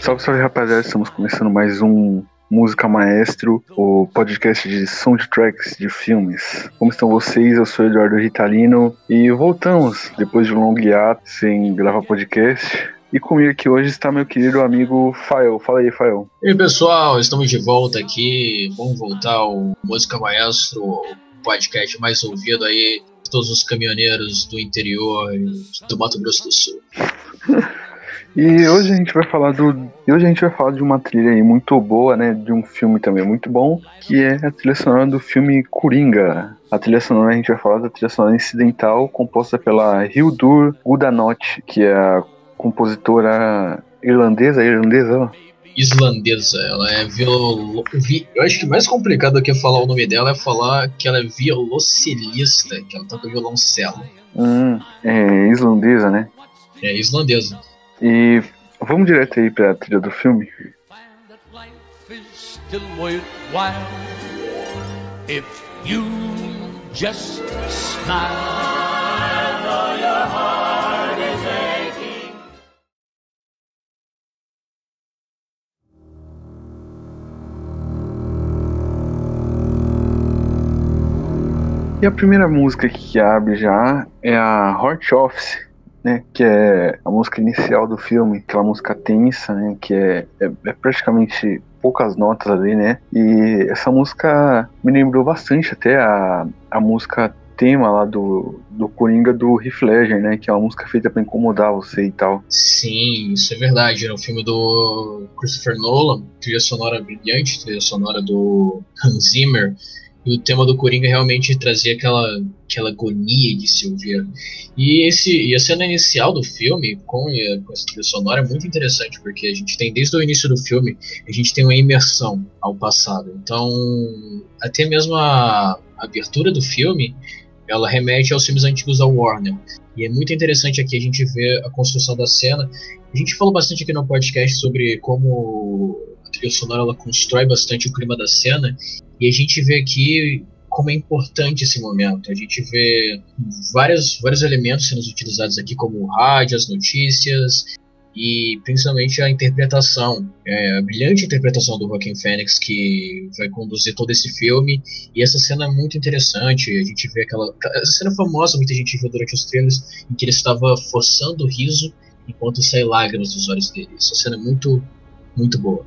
Salve, salve rapaziada, estamos começando mais um Música Maestro, o podcast de soundtracks de filmes. Como estão vocês? Eu sou Eduardo Ritalino e voltamos depois de um longo hiato sem gravar podcast. E comigo aqui hoje está meu querido amigo Fael. Fala aí, Fael. E aí, pessoal, estamos de volta aqui. Vamos voltar ao Música Maestro, o podcast mais ouvido aí de todos os caminhoneiros do interior do Mato Grosso do Sul. E hoje a gente vai falar do. E hoje a gente vai falar de uma trilha aí muito boa, né? De um filme também muito bom, que é a trilha sonora do filme Coringa. A trilha sonora a gente vai falar da trilha sonora incidental composta pela Hildur Gudanot, que é a compositora irlandesa, irlandesa, islandesa. Ela é viol... Eu acho que mais complicado do que falar o nome dela é falar que ela é violoncelista, que ela toca violoncelo. Hum, é islandesa, né? É islandesa. E vamos direto aí pra trilha do filme. If you just smile. E a primeira música que abre já é a Hot Office, né, que é a música inicial do filme, aquela música tensa, né, que é, é, é, praticamente poucas notas ali, né, e essa música me lembrou bastante até a, a música tema lá do, do Coringa do Heath Ledger, né, que é uma música feita para incomodar você e tal. Sim, isso é verdade, no filme do Christopher Nolan, trilha sonora brilhante, trilha sonora do Hans Zimmer, e o tema do Coringa realmente trazia aquela, aquela agonia de se ouvir. E, esse, e a cena inicial do filme, com, com essa trilha sonora, é muito interessante, porque a gente tem, desde o início do filme, a gente tem uma imersão ao passado. Então, até mesmo a, a abertura do filme, ela remete aos filmes antigos da Warner. E é muito interessante aqui a gente ver a construção da cena. A gente falou bastante aqui no podcast sobre como a trilha sonora ela constrói bastante o clima da cena e a gente vê aqui como é importante esse momento. A gente vê vários, vários elementos sendo utilizados aqui, como o rádio, as notícias e principalmente a interpretação, é, a brilhante interpretação do Joaquin Phoenix que vai conduzir todo esse filme. E essa cena é muito interessante. A gente vê aquela essa cena famosa, muita gente viu durante os trailers, em que ele estava forçando o riso enquanto sai lágrimas dos olhos dele. Essa cena é muito, muito boa.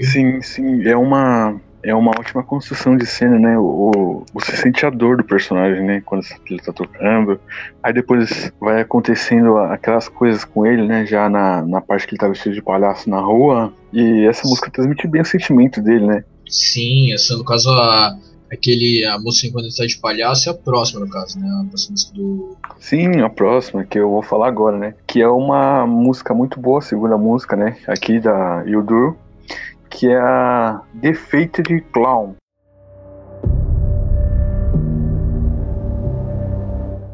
Sim, sim, é uma é uma ótima construção de cena, né? O, você sente a dor do personagem, né? Quando ele tá tocando. Aí depois vai acontecendo aquelas coisas com ele, né? Já na, na parte que ele tá vestido de palhaço na rua. E essa música transmite bem o sentimento dele, né? Sim, essa no caso a, aquele a música quando ele tá de palhaço é a próxima no caso, né? A próxima música do Sim, a próxima que eu vou falar agora, né? Que é uma música muito boa, a segunda música, né? Aqui da Yudur que é a Defeated Clown.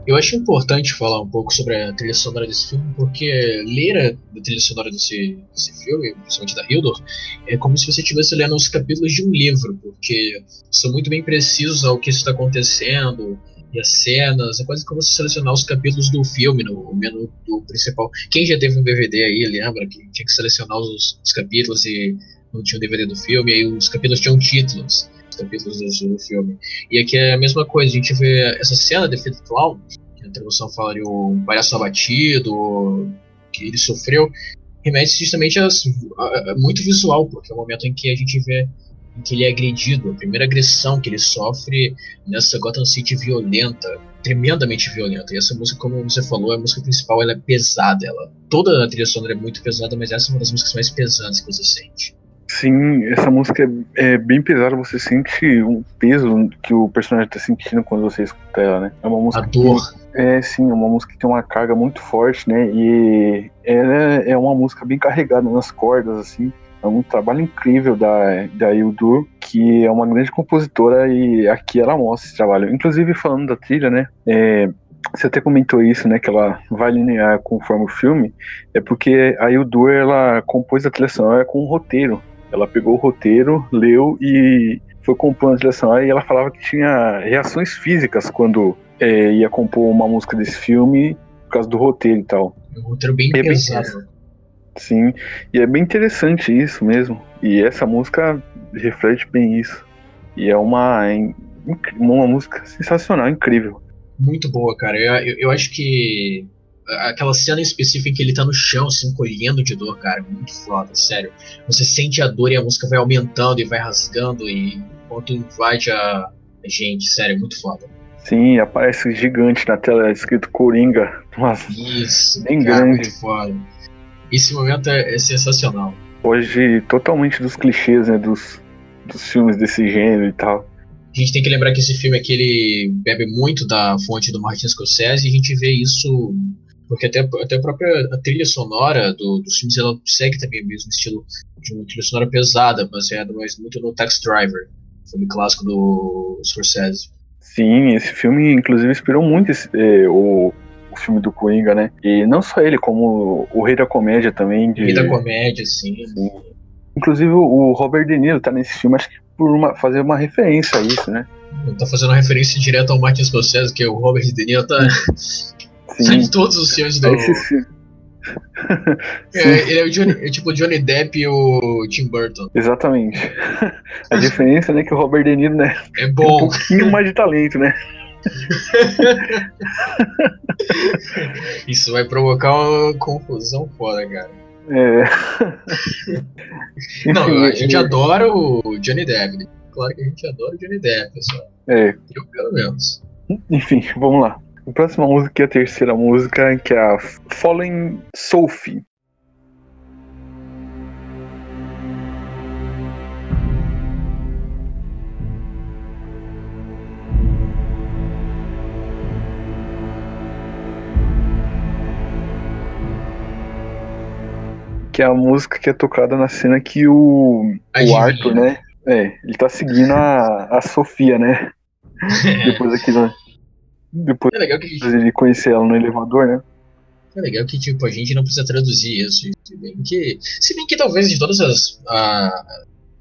Eu acho importante falar um pouco sobre a trilha sonora desse filme, porque ler a trilha sonora desse, desse filme, principalmente da Hildur, é como se você estivesse lendo os capítulos de um livro, porque são muito bem precisos ao que está acontecendo, e as cenas, é quase como se selecionar os capítulos do filme no menu do principal. Quem já teve um DVD aí, lembra que tinha que selecionar os, os capítulos e não tinha o DVD do filme, aí os capítulos tinham títulos, os capítulos do, do, filme. E aqui é a mesma coisa, a gente vê essa cena de Feito Clown, que a tradução fala de um palhaço abatido, que ele sofreu, remete justamente a, a, a, muito visual, porque é o momento em que a gente vê que ele é agredido, a primeira agressão que ele sofre nessa Gotham City violenta, tremendamente violenta. E essa música, como você falou, a música principal ela é pesada, ela toda a trilha sonora é muito pesada, mas essa é uma das músicas mais pesadas que você sente. Sim, essa música é, é, bem pesada, você sente um peso que o personagem tá sentindo quando você escuta ela, né? É uma música. A dor. Que, é, sim, é uma música que tem uma carga muito forte, né? E ela é uma música bem carregada nas cordas, assim. É um trabalho incrível da, da Ildur, que é uma grande compositora e aqui ela mostra esse trabalho. Inclusive, falando da trilha, né? É, você até comentou isso, né? Que ela vai linear conforme o filme. É porque a Yudur, ela compôs a trilha sonora com um roteiro. Ela pegou o roteiro, leu e foi compondo a trilha sonora. E ela falava que tinha reações físicas quando é, ia compor uma música desse filme por causa do roteiro e tal. Um roteiro bem é bem pesado. Sim, e é bem interessante isso mesmo. E essa música reflete bem isso. E é uma, in- uma música sensacional, incrível. Muito boa, cara. Eu, eu, eu acho que aquela cena em específico em que ele tá no chão, se encolhendo de dor, cara, muito foda, sério. Você sente a dor e a música vai aumentando e vai rasgando e enquanto invade a, gente, sério, muito foda. Sim, aparece gigante na tela escrito Coringa. Nossa, Isso, Bem cara, grande. muito foda. Esse momento é, é sensacional. foge totalmente dos clichês, né? Dos, dos filmes desse gênero e tal. A gente tem que lembrar que esse filme aqui ele bebe muito da fonte do Martin Scorsese e a gente vê isso porque até, até a própria a trilha sonora do, dos filmes ela segue também o mesmo estilo de uma trilha sonora pesada, baseada mais muito no Tax Driver, filme clássico do Scorsese. Sim, esse filme, inclusive, inspirou muito esse- eh, o, o filme do Coringa, né? E não só ele, como o Rei da Comédia também. De, E da comédia, assim. Sim. Inclusive, o Robert De Niro tá nesse filme, acho que por uma- fazer uma referência a isso, né? Tá fazendo referência direta ao Martin Scorsese, que é o Robert De Niro tá Sim, todos os filmes do. É, ele é, o Johnny, é tipo o Johnny Depp e o Tim Burton. Exatamente. A diferença né, que o Robert De Niro né, É tem um bom. pouquinho mais de talento, né? Isso vai provocar uma confusão foda, cara. É. Não, Enfim, a gente adora o Johnny Depp. né? Claro que a gente adora o Johnny Depp, pessoal. É, Eu, pelo menos. enfim, vamos lá. A próxima música é a terceira música, que é a Fallen Sophie. Que é a música que é tocada na cena que o, o. Arthur, né? É, ele tá seguindo a, a Sofia, né? Depois aqui, né? Depois É legal que gente de conhecer ela no elevador, né? É legal que, tipo, a gente não precisa traduzir isso. Se bem que, se bem que talvez de todas as, a-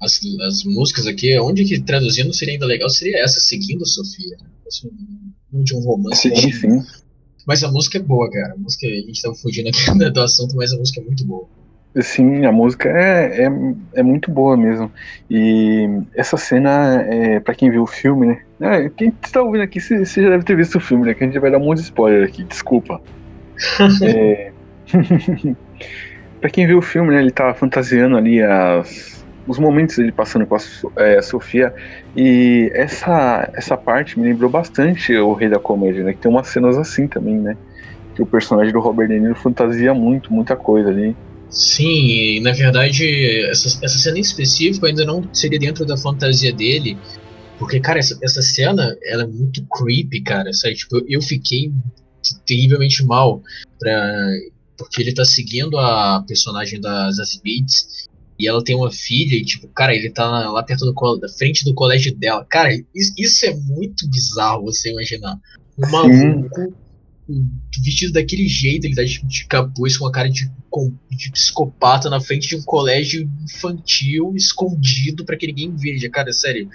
as, as músicas aqui, onde que traduzindo seria ainda legal seria essa, Seguindo Sofia. Assim, um de um romance. Sim, sim. Mas a música é boa, cara. A música, a gente tava fugindo aqui do assunto, mas a música é muito boa. Sim, a música é, é, é muito boa mesmo. E essa cena, é, pra quem viu o filme, né? É, quem tá ouvindo aqui, você já deve ter visto o filme, né? Que a gente vai dar um monte de spoiler aqui, desculpa. é... pra quem viu o filme, né? Ele tá fantasiando ali as, os momentos dele passando com a, é, a Sofia. E essa, essa parte me lembrou bastante o Rei da Comédia, né? Que tem umas cenas assim também, né? Que o personagem do Robert De Niro fantasia muito, muita coisa ali. Sim, e na verdade, essa, essa cena em específico ainda não seria dentro da fantasia dele. Porque, cara, essa, essa cena, ela é muito creepy, cara, sabe? Tipo, eu, eu fiquei terrivelmente mal pra, porque ele tá seguindo a personagem da Zazie Beetz e ela tem uma filha e, tipo, cara, ele tá lá- perto do da frente do colégio dela. Cara, isso, isso é muito bizarro você imaginar. Um maluco vestido daquele jeito, ele tá de, de capuz com a cara de, com- de psicopata na frente de um colégio infantil escondido pra que ninguém veja, cara, sério.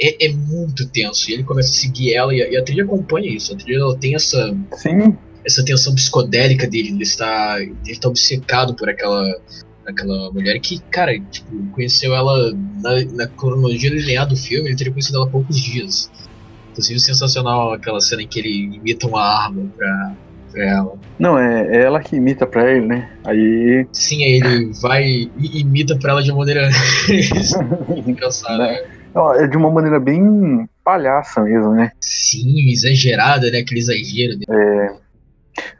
É, é muito tenso. E ele começa a seguir ela e a, e a trilha acompanha isso. A trilha ela tem essa, Sim, essa tensão psicodélica dele. Ele está, ele está obcecado por aquela, aquela mulher que, cara, tipo, conheceu ela na, na cronologia linear do filme. Ele teria conhecido ela há poucos dias. Inclusive, sensacional aquela cena em que ele imita uma arma pra, pra ela. Não, é, é ela que imita pra ele, né? Aí. Sim, aí ele vai e imita pra ela de uma maneira engraçada. Né? Ó, É de uma maneira bem palhaça mesmo, né? Sim, exagerada, né? Aquele exagero dele.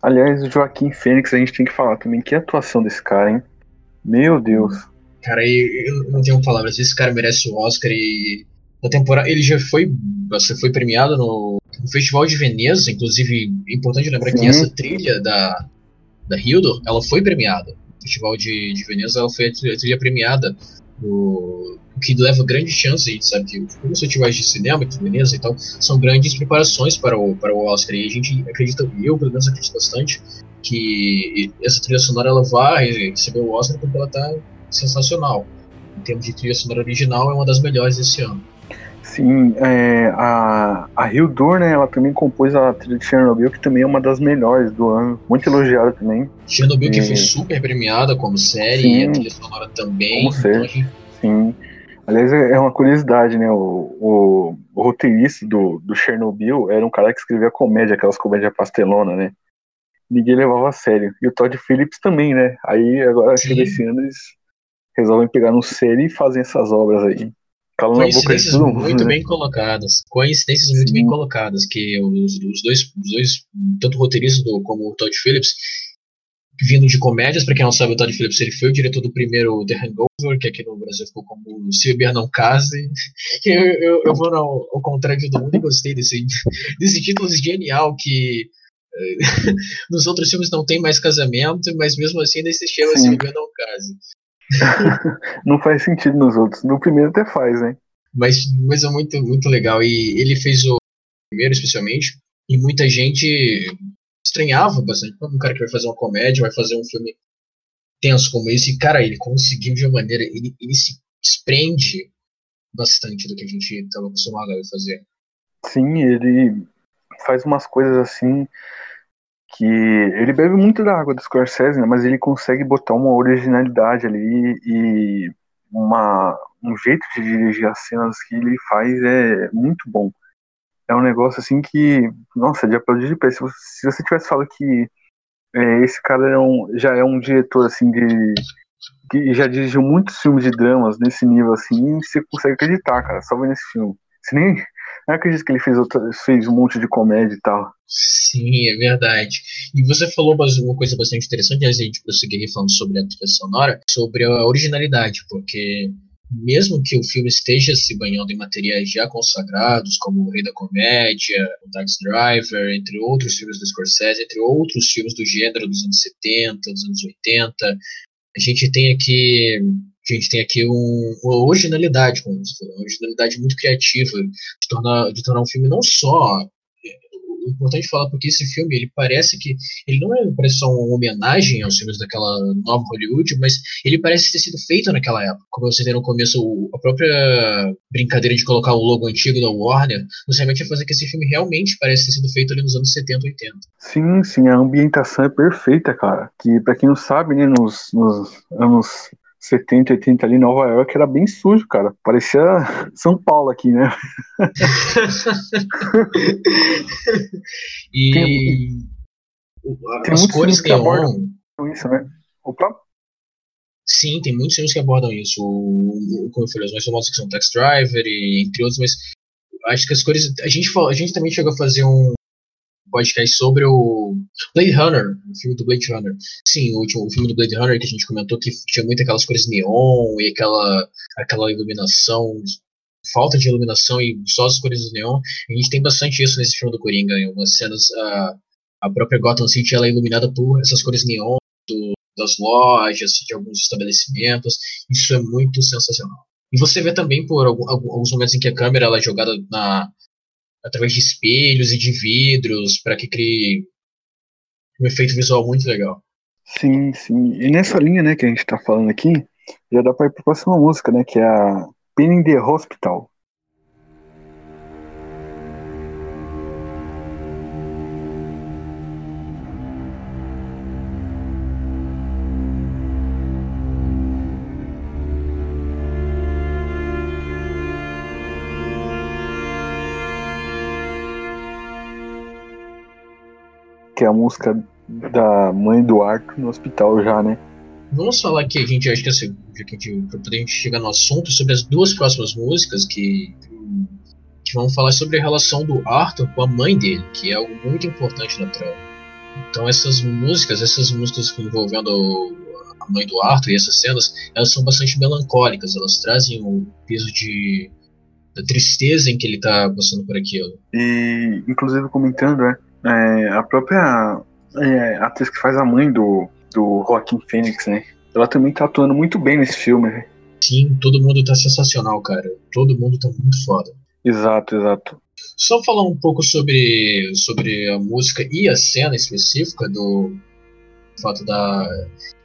Aliás, o Joaquim Fênix, a gente tem que falar também que atuação desse cara, hein? Meu Deus. Cara, eu, eu não tenho palavras. Esse cara merece o Oscar e. Na temporada. Ele já foi. Você foi premiado no, no Festival de Veneza. Inclusive, é importante lembrar que essa trilha da, da Hildur, ela foi premiada. No Festival de, de Veneza, ela foi a trilha, premiada o, o que leva grande chance, a gente sabe que os festivais de cinema, que beleza e tal, são grandes preparações para o, para o Oscar. E a gente acredita, eu pelo menos acredito bastante, que essa trilha sonora ela vai receber o Oscar porque ela tá sensacional. Em termos de trilha sonora original, é uma das melhores desse ano. Sim, é, a, a Hildur, né, ela também compôs a trilha de Chernobyl, que também é uma das melhores do ano, muito elogiada também. Chernobyl e... que foi super premiada como série, Sim, e a trilha sonora também. Como então, gente... Sim. Aliás, é, é uma curiosidade, né, o, o, o, roteirista do, do Chernobyl era um cara que escrevia comédia, aquelas comédias pastelona, né? Ninguém levava a sério. E o Todd Phillips também, né? Aí, agora, acho que desse ano, eles resolvem pegar no série e fazem essas obras aí. Coincidências mundo, muito né? bem colocadas. Coincidências Sim. muito bem colocadas. Que os, os, dois, os dois, tanto o roteirista do, como o Todd Phillips, vindo de comédias, para quem não sabe, o Todd Phillips ele foi o diretor do primeiro The Hangover, que aqui no Brasil ficou como Se Beber Não Case. Eu, eu, eu vou ao, ao contrário de todo mundo e gostei desse, desse título genial que eh, nos outros filmes não tem mais casamento, mas mesmo assim ainda se chama Se Beber Não Case. não faz sentido nos outros. No primeiro até faz, né? Mas, mas é muito, muito legal. E ele fez o primeiro, especialmente, e muita gente estranhava bastante. Um cara que vai fazer uma comédia, vai fazer um filme tenso como esse. E, cara, ele conseguiu de uma maneira. Ele, ele se desprende bastante do que a gente estava acostumado a fazer. Sim, ele faz umas coisas assim que ele bebe muito da água do Scorsese, né, mas ele consegue botar uma originalidade ali e uma, um jeito de dirigir as cenas que ele faz é muito bom. É um negócio assim que, nossa, de aplaudir de pé. Se você, se você tivesse falado que é, esse cara é um, já é um diretor assim de que já dirigiu muitos filmes de dramas nesse nível assim, você consegue acreditar, cara, só vendo esse filme. Você nem, não acredito que ele fez, outra, fez um monte de comédia e tal. Sim, é verdade. E você falou uma coisa bastante interessante, a gente prosseguir falando sobre a trilha sonora, sobre a originalidade, porque mesmo que o filme esteja se banhando em materiais já consagrados, como O Rei da Comédia, O Taxi Driver, entre outros filmes do Scorsese, entre outros filmes do gênero dos anos 70, dos anos 80, a gente tem aqui a gente tem aqui um, uma originalidade, uma originalidade muito criativa de tornar, de tornar um filme não só importante falar porque esse filme ele parece que ele não é só uma homenagem aos filmes daquela nova Hollywood, mas ele parece ter sido feito naquela época. Como você tem no começo a própria brincadeira de colocar o logo antigo da Warner, justamente é fazer que esse filme realmente parece ter sido feito ali nos anos 70, 80. Sim, sim, a ambientação é perfeita, cara. Que para quem não sabe, né, nos, nos anos 70, 80 ali, Nova York era bem sujo, cara. Parecia São Paulo aqui, né? e tem, tem as cores que abordam isso, né? Opa. Sim, tem muitos filmes que abordam isso. O, como eu falei, os mais famosos que são Tax Driver e entre outros, mas acho que as cores. A gente, a gente também chegou a fazer um, podcast sobre o Blade Runner, o filme do Blade Runner. Sim, o último o filme do Blade Runner que a gente comentou que tinha muito aquelas cores neon e aquela, aquela iluminação, falta de iluminação e só as cores do neon. A gente tem bastante isso nesse filme do Coringa. Em algumas cenas, a, a própria Gotham City ela é iluminada por essas cores neon do, das lojas, de alguns estabelecimentos. Isso é muito sensacional. E você vê também por alguns momentos em que a câmera ela é jogada na, através de espelhos e de vidros para que crie um efeito visual muito legal. Sim, sim. E nessa linha, né, que a gente está falando aqui, já dá para ir para a próxima música, né, que é a Penny the Hospital. Que é a música da mãe do Arthur no hospital já, né? Vamos falar que a gente acho que assim, já que a gente, pra poder chegar no assunto sobre as duas próximas músicas que, que vão falar sobre a relação do Arthur com a mãe dele, que é algo muito importante na trama. Então essas músicas, essas músicas envolvendo a mãe do Arthur e essas cenas, elas são bastante melancólicas, elas trazem o peso de da tristeza em que ele tá passando por aquilo. E inclusive comentando, né, é, a própria é, atriz que faz a mãe do, do Joaquim Phoenix, né? Ela também tá atuando muito bem nesse filme. Né? Sim, todo mundo tá sensacional, cara. Todo mundo tá muito foda. Exato, exato. Só falar um pouco sobre, sobre a música e a cena específica do fato da.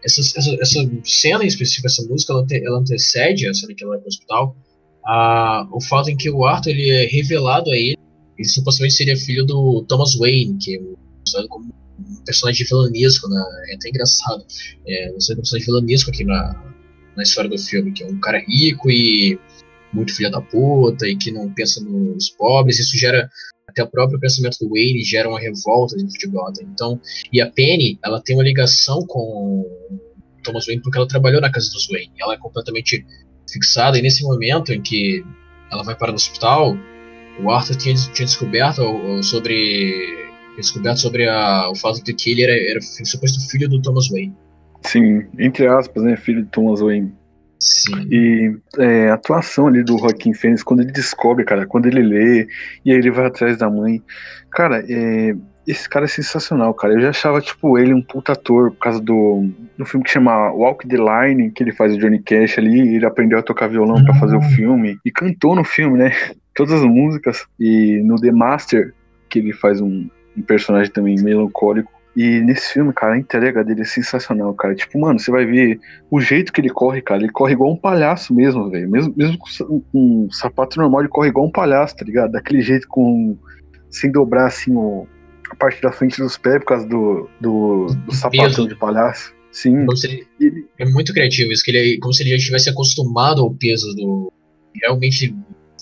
Essa, essa, essa cena em específico, essa música, ela, te, ela antecede a cena que ela vai pro hospital. A, o fato em que o Arthur ele é revelado a ele, ele supostamente seria filho do Thomas Wayne, que é usado como um personagem vilanesco, né? é até engraçado. É, um personagem vilanesco aqui na, na história do filme, que é um cara rico e muito filho da puta e que não pensa nos pobres. Isso gera até o próprio pensamento do Wayne gera uma revolta dentro de Gotham. Então, e a Penny, ela tem uma ligação com Thomas Wayne porque ela trabalhou na casa dos Wayne. Ela é completamente fixada e nesse momento em que ela vai para o hospital, o Arthur tinha, tinha descoberto sobre descoberto sobre a, o fato de que ele era, era suposto filho do Thomas Wayne. Sim, entre aspas, né, filho de Thomas Wayne. Sim. E é, a atuação ali do Joaquim Fênix, quando ele descobre, cara, quando ele lê, e aí ele vai atrás da mãe. Cara, é, esse cara é sensacional, cara. Eu já achava, tipo, ele um puta ator por causa do, do filme que chama Walk the Line, que ele faz o Johnny Cash ali. Ele aprendeu a tocar violão para fazer o ah. filme e cantou no filme, né? Todas as músicas. E no The Master, que ele faz um, um personagem também melancólico. E nesse filme, cara, a entrega dele é sensacional, cara. Tipo, mano, você vai ver o jeito que ele corre, cara. Ele corre igual um palhaço mesmo, velho. Mesmo, mesmo com um sapato normal, ele corre igual um palhaço, tá ligado? Daquele jeito com. Sem dobrar assim o, a parte da frente dos pés por causa do, do, do sapatão de palhaço. Sim. Ele, é muito criativo isso, que ele como se ele já estivesse acostumado ao peso do. Realmente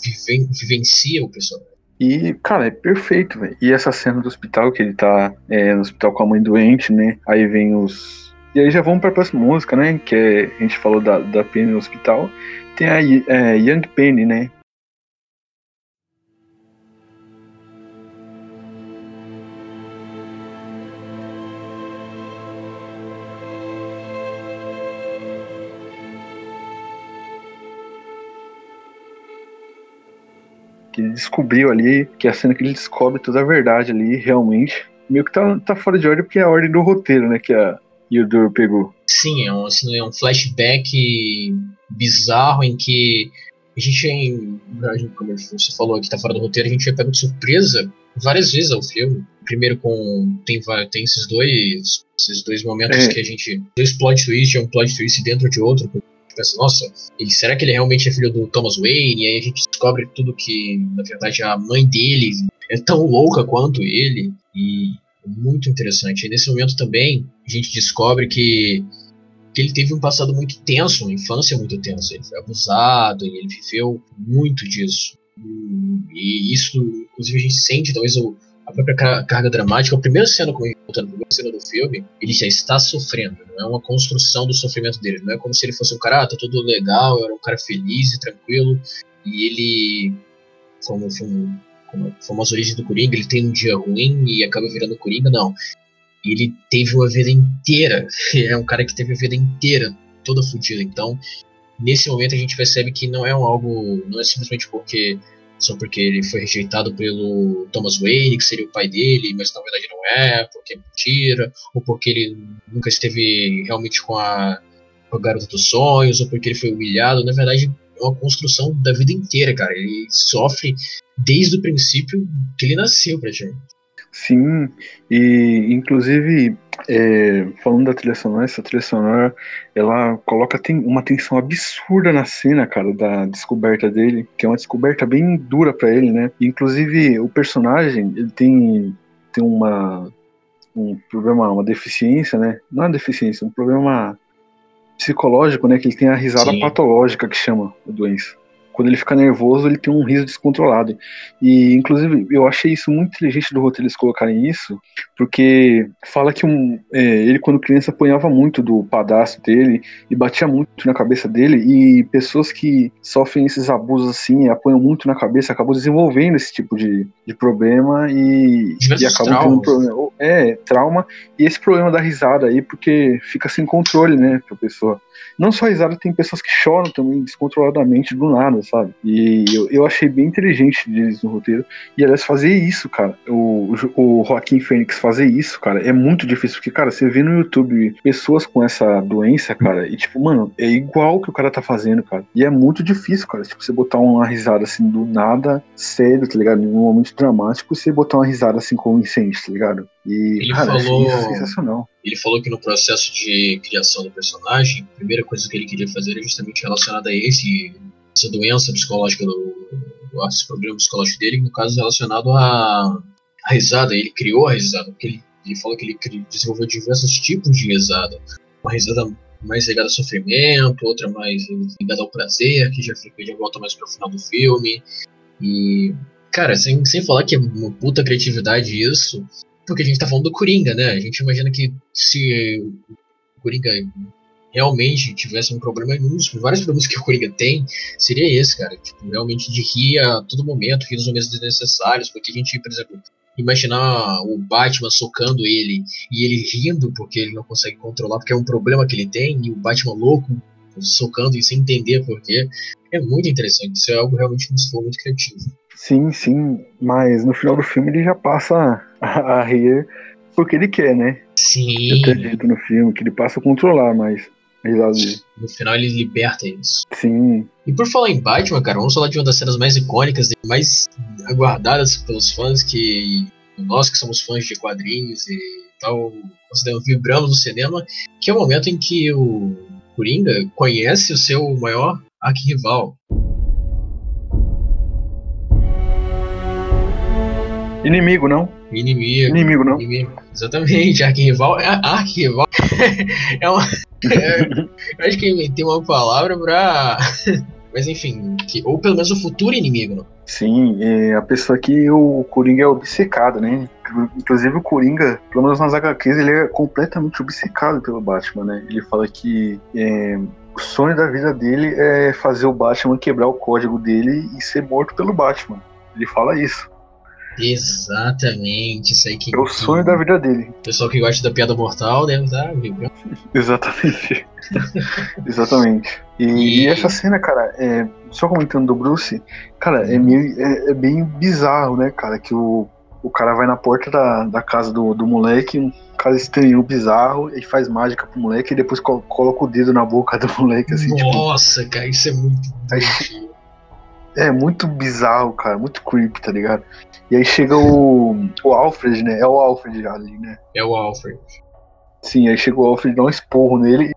viven, vivencia o personagem. E, cara, é perfeito, velho. E essa cena do hospital, que ele tá é, no hospital com a mãe doente, né? Aí vem os. E aí já vamos pra próxima música, né? Que é, a gente falou da, da Penny no hospital. Tem a é, Young Penny, né? Que ele descobriu ali, que é a cena que ele descobre toda a verdade ali, realmente. Meio que tá, tá fora de ordem porque é a ordem do roteiro, né, que a Yudur pegou. Sim, é um, assim, é um flashback bizarro em que a gente, em, como você falou que tá fora do roteiro, a gente é pego de surpresa várias vezes ao filme. Primeiro com. Tem, tem esses dois. Esses dois momentos é. que a gente. Dois plot twists, um plot twist dentro de outro pensa, nossa, ele, será que ele realmente é filho do Thomas Wayne? E aí a gente descobre tudo que, na verdade, a mãe dele é tão louca quanto ele. E muito interessante. E nesse momento também a gente descobre que, que ele teve um passado muito tenso, uma infância muito tensa. Ele foi abusado e ele viveu muito disso. E isso, inclusive, a gente sente talvez o, a própria carga dramática, a primeira cena, como voltando, a primeira cena do filme, ele já está sofrendo, não é uma construção do sofrimento dele, não é como se ele fosse um cara, ah, tá tudo legal, era um cara feliz e tranquilo, e ele, como, como, como, como as origens do Coringa, ele tem um dia ruim e acaba virando Coringa, não. Ele teve uma vida inteira, é um cara que teve a vida inteira toda fodida, então nesse momento a gente percebe que não é um algo, não é simplesmente porque só porque ele foi rejeitado pelo Thomas Wayne, que seria o pai dele, mas na verdade não é, porque é mentira, ou porque ele nunca esteve realmente com a, com a garota dos sonhos, ou porque ele foi humilhado. Na verdade, é uma construção da vida inteira, cara. Ele sofre desde o princípio que ele nasceu, praticamente. Sim, e inclusive é, falando da trilha sonora, essa trilha sonora ela coloca tem uma tensão absurda na cena, cara, da descoberta dele, que é uma descoberta bem dura para ele, né? Inclusive o personagem ele tem tem uma um problema, uma deficiência, né? Não é uma deficiência, um problema psicológico, né? Que ele tem a risada Sim. patológica que chama a doença quando ele fica nervoso, ele tem um riso descontrolado. E, inclusive, eu achei isso muito inteligente do roteiro eles colocarem isso, porque fala que um, é, ele, quando criança, apanhava muito do padastro dele e batia muito na cabeça dele, e pessoas que sofrem esses abusos assim, apanham muito na cabeça, acabam desenvolvendo esse tipo de, de problema e, e acabam tendo um problema. É, trauma, e esse problema da risada aí, porque fica sem controle, né, pra pessoa. Não só a risada, tem pessoas que choram também descontroladamente do nada, sabe? E eu, eu achei bem inteligente deles no roteiro. E aliás, fazer isso, cara, o, o Joaquim Fênix fazer isso, cara, é muito difícil. Porque, cara, você vê no YouTube pessoas com essa doença, cara, e tipo, mano, é igual que o cara tá fazendo, cara. E é muito difícil, cara. Tipo, você botar uma risada assim do nada, sério, tá ligado? Em um momento dramático, você botar uma risada assim com um incêndio, tá ligado? E, ele cara, falou, é sensacional. Ele falou que no processo de criação do personagem, a primeira coisa que ele queria fazer era justamente relacionada a esse, essa doença psicológica do, esse problema psicológico dele, no caso relacionado à, à risada. Ele criou a risada, porque ele, ele falou que ele desenvolveu diversos tipos de risada. Uma risada mais ligada ao sofrimento, outra mais ligada ao prazer, que já fica de volta mais para o final do filme. E, cara, sem, sem falar que é uma puta criatividade isso, porque a gente tá falando do Coringa, né? A gente imagina que se o Coringa realmente tivesse um problema, dos vários problemas que o Coringa tem, seria esse, cara. Tipo, realmente de rir a todo momento, rir nos momentos desnecessários, porque a gente, por exemplo, imaginar o Batman socando ele e ele rindo porque ele não consegue controlar, porque é um problema que ele tem, e o Batman louco socando e sem entender porquê, é muito interessante. Isso é algo realmente que muito criativo. Sim, sim, mas no final do filme ele já passa a, rir porque ele quer, né? Sim. Eu dito no filme que ele passa a controlar, mas no final ele liberta isso. Sim. E por falar em Batman, cara, vamos falar de uma das cenas mais icônicas, mais aguardadas pelos fãs, que nós que somos fãs de quadrinhos e tal, nós vibramos no cinema, que é o momento em que o Coringa conhece o seu maior arquirrival. Inimigo, não? Inimigo. Inimigo, não? Inimigo. Exatamente, arquirrival. É arquirrival. é uma. É, eu acho que inventei uma palavra pra. Mas enfim, que, ou pelo menos o futuro inimigo, não? Sim, é a pessoa que o Coringa é obcecado, né? Inclusive o Coringa, pelo menos nas HQs, ele é completamente obcecado pelo Batman, né? Ele fala que é, o sonho da vida dele é fazer o Batman quebrar o código dele e ser morto pelo Batman. Ele fala isso. Exatamente, isso aí que. É o sonho da vida dele. Pessoal que gosta da piada mortal deve estar viu? Exatamente. Exatamente. E, e... e, essa cena, cara, é, só comentando do Bruce, cara, é, meio, é, é, bem bizarro, né, cara? Que o, o cara vai na porta da, da casa do, do moleque, um cara estranho, bizarro, e faz mágica pro moleque e depois coloca o dedo na boca do moleque, assim. Tipo Nossa, tipo, cara, isso é muito. É muito bizarro, cara, muito creepy, tá ligado? E aí chega o, o Alfred, né? É o Alfred ali, né? É o Alfred. Sim, aí chega o Alfred, dá um esporro nele.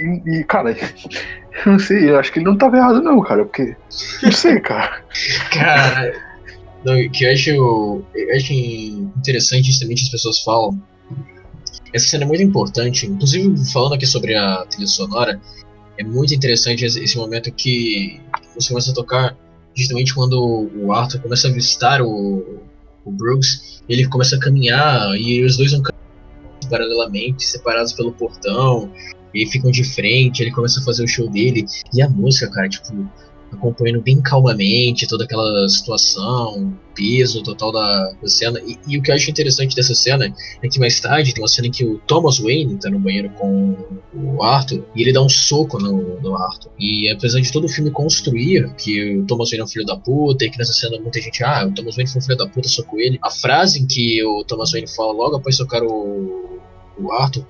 E, e cara, eu não sei, eu acho que ele não tava errado, não, cara, porque. Não sei, cara. cara, não, que eu acho, eu acho interessante justamente as pessoas falam. Essa cena é muito importante, inclusive falando aqui sobre a trilha sonora, é muito interessante esse momento que você começa a tocar justamente quando o Arthur começa a visitar o, o Brooks, ele começa a caminhar e os dois vão paralelamente, separados pelo portão, e ficam de frente, ele começa a fazer o show dele, e a música, cara, tipo, acompanhando bem calmamente toda aquela situação, peso total da, da cena. E, e, o que eu acho interessante dessa cena é que mais tarde tem uma cena em que o Thomas Wayne tá no banheiro com o Arthur e ele dá um soco no, no Arthur. E apesar de todo o filme construir que o Thomas Wayne é um filho da puta e que nessa cena muita gente, ah, o Thomas Wayne foi um filho da puta, socou ele. A frase em que o Thomas Wayne fala logo após socar o, o Arthur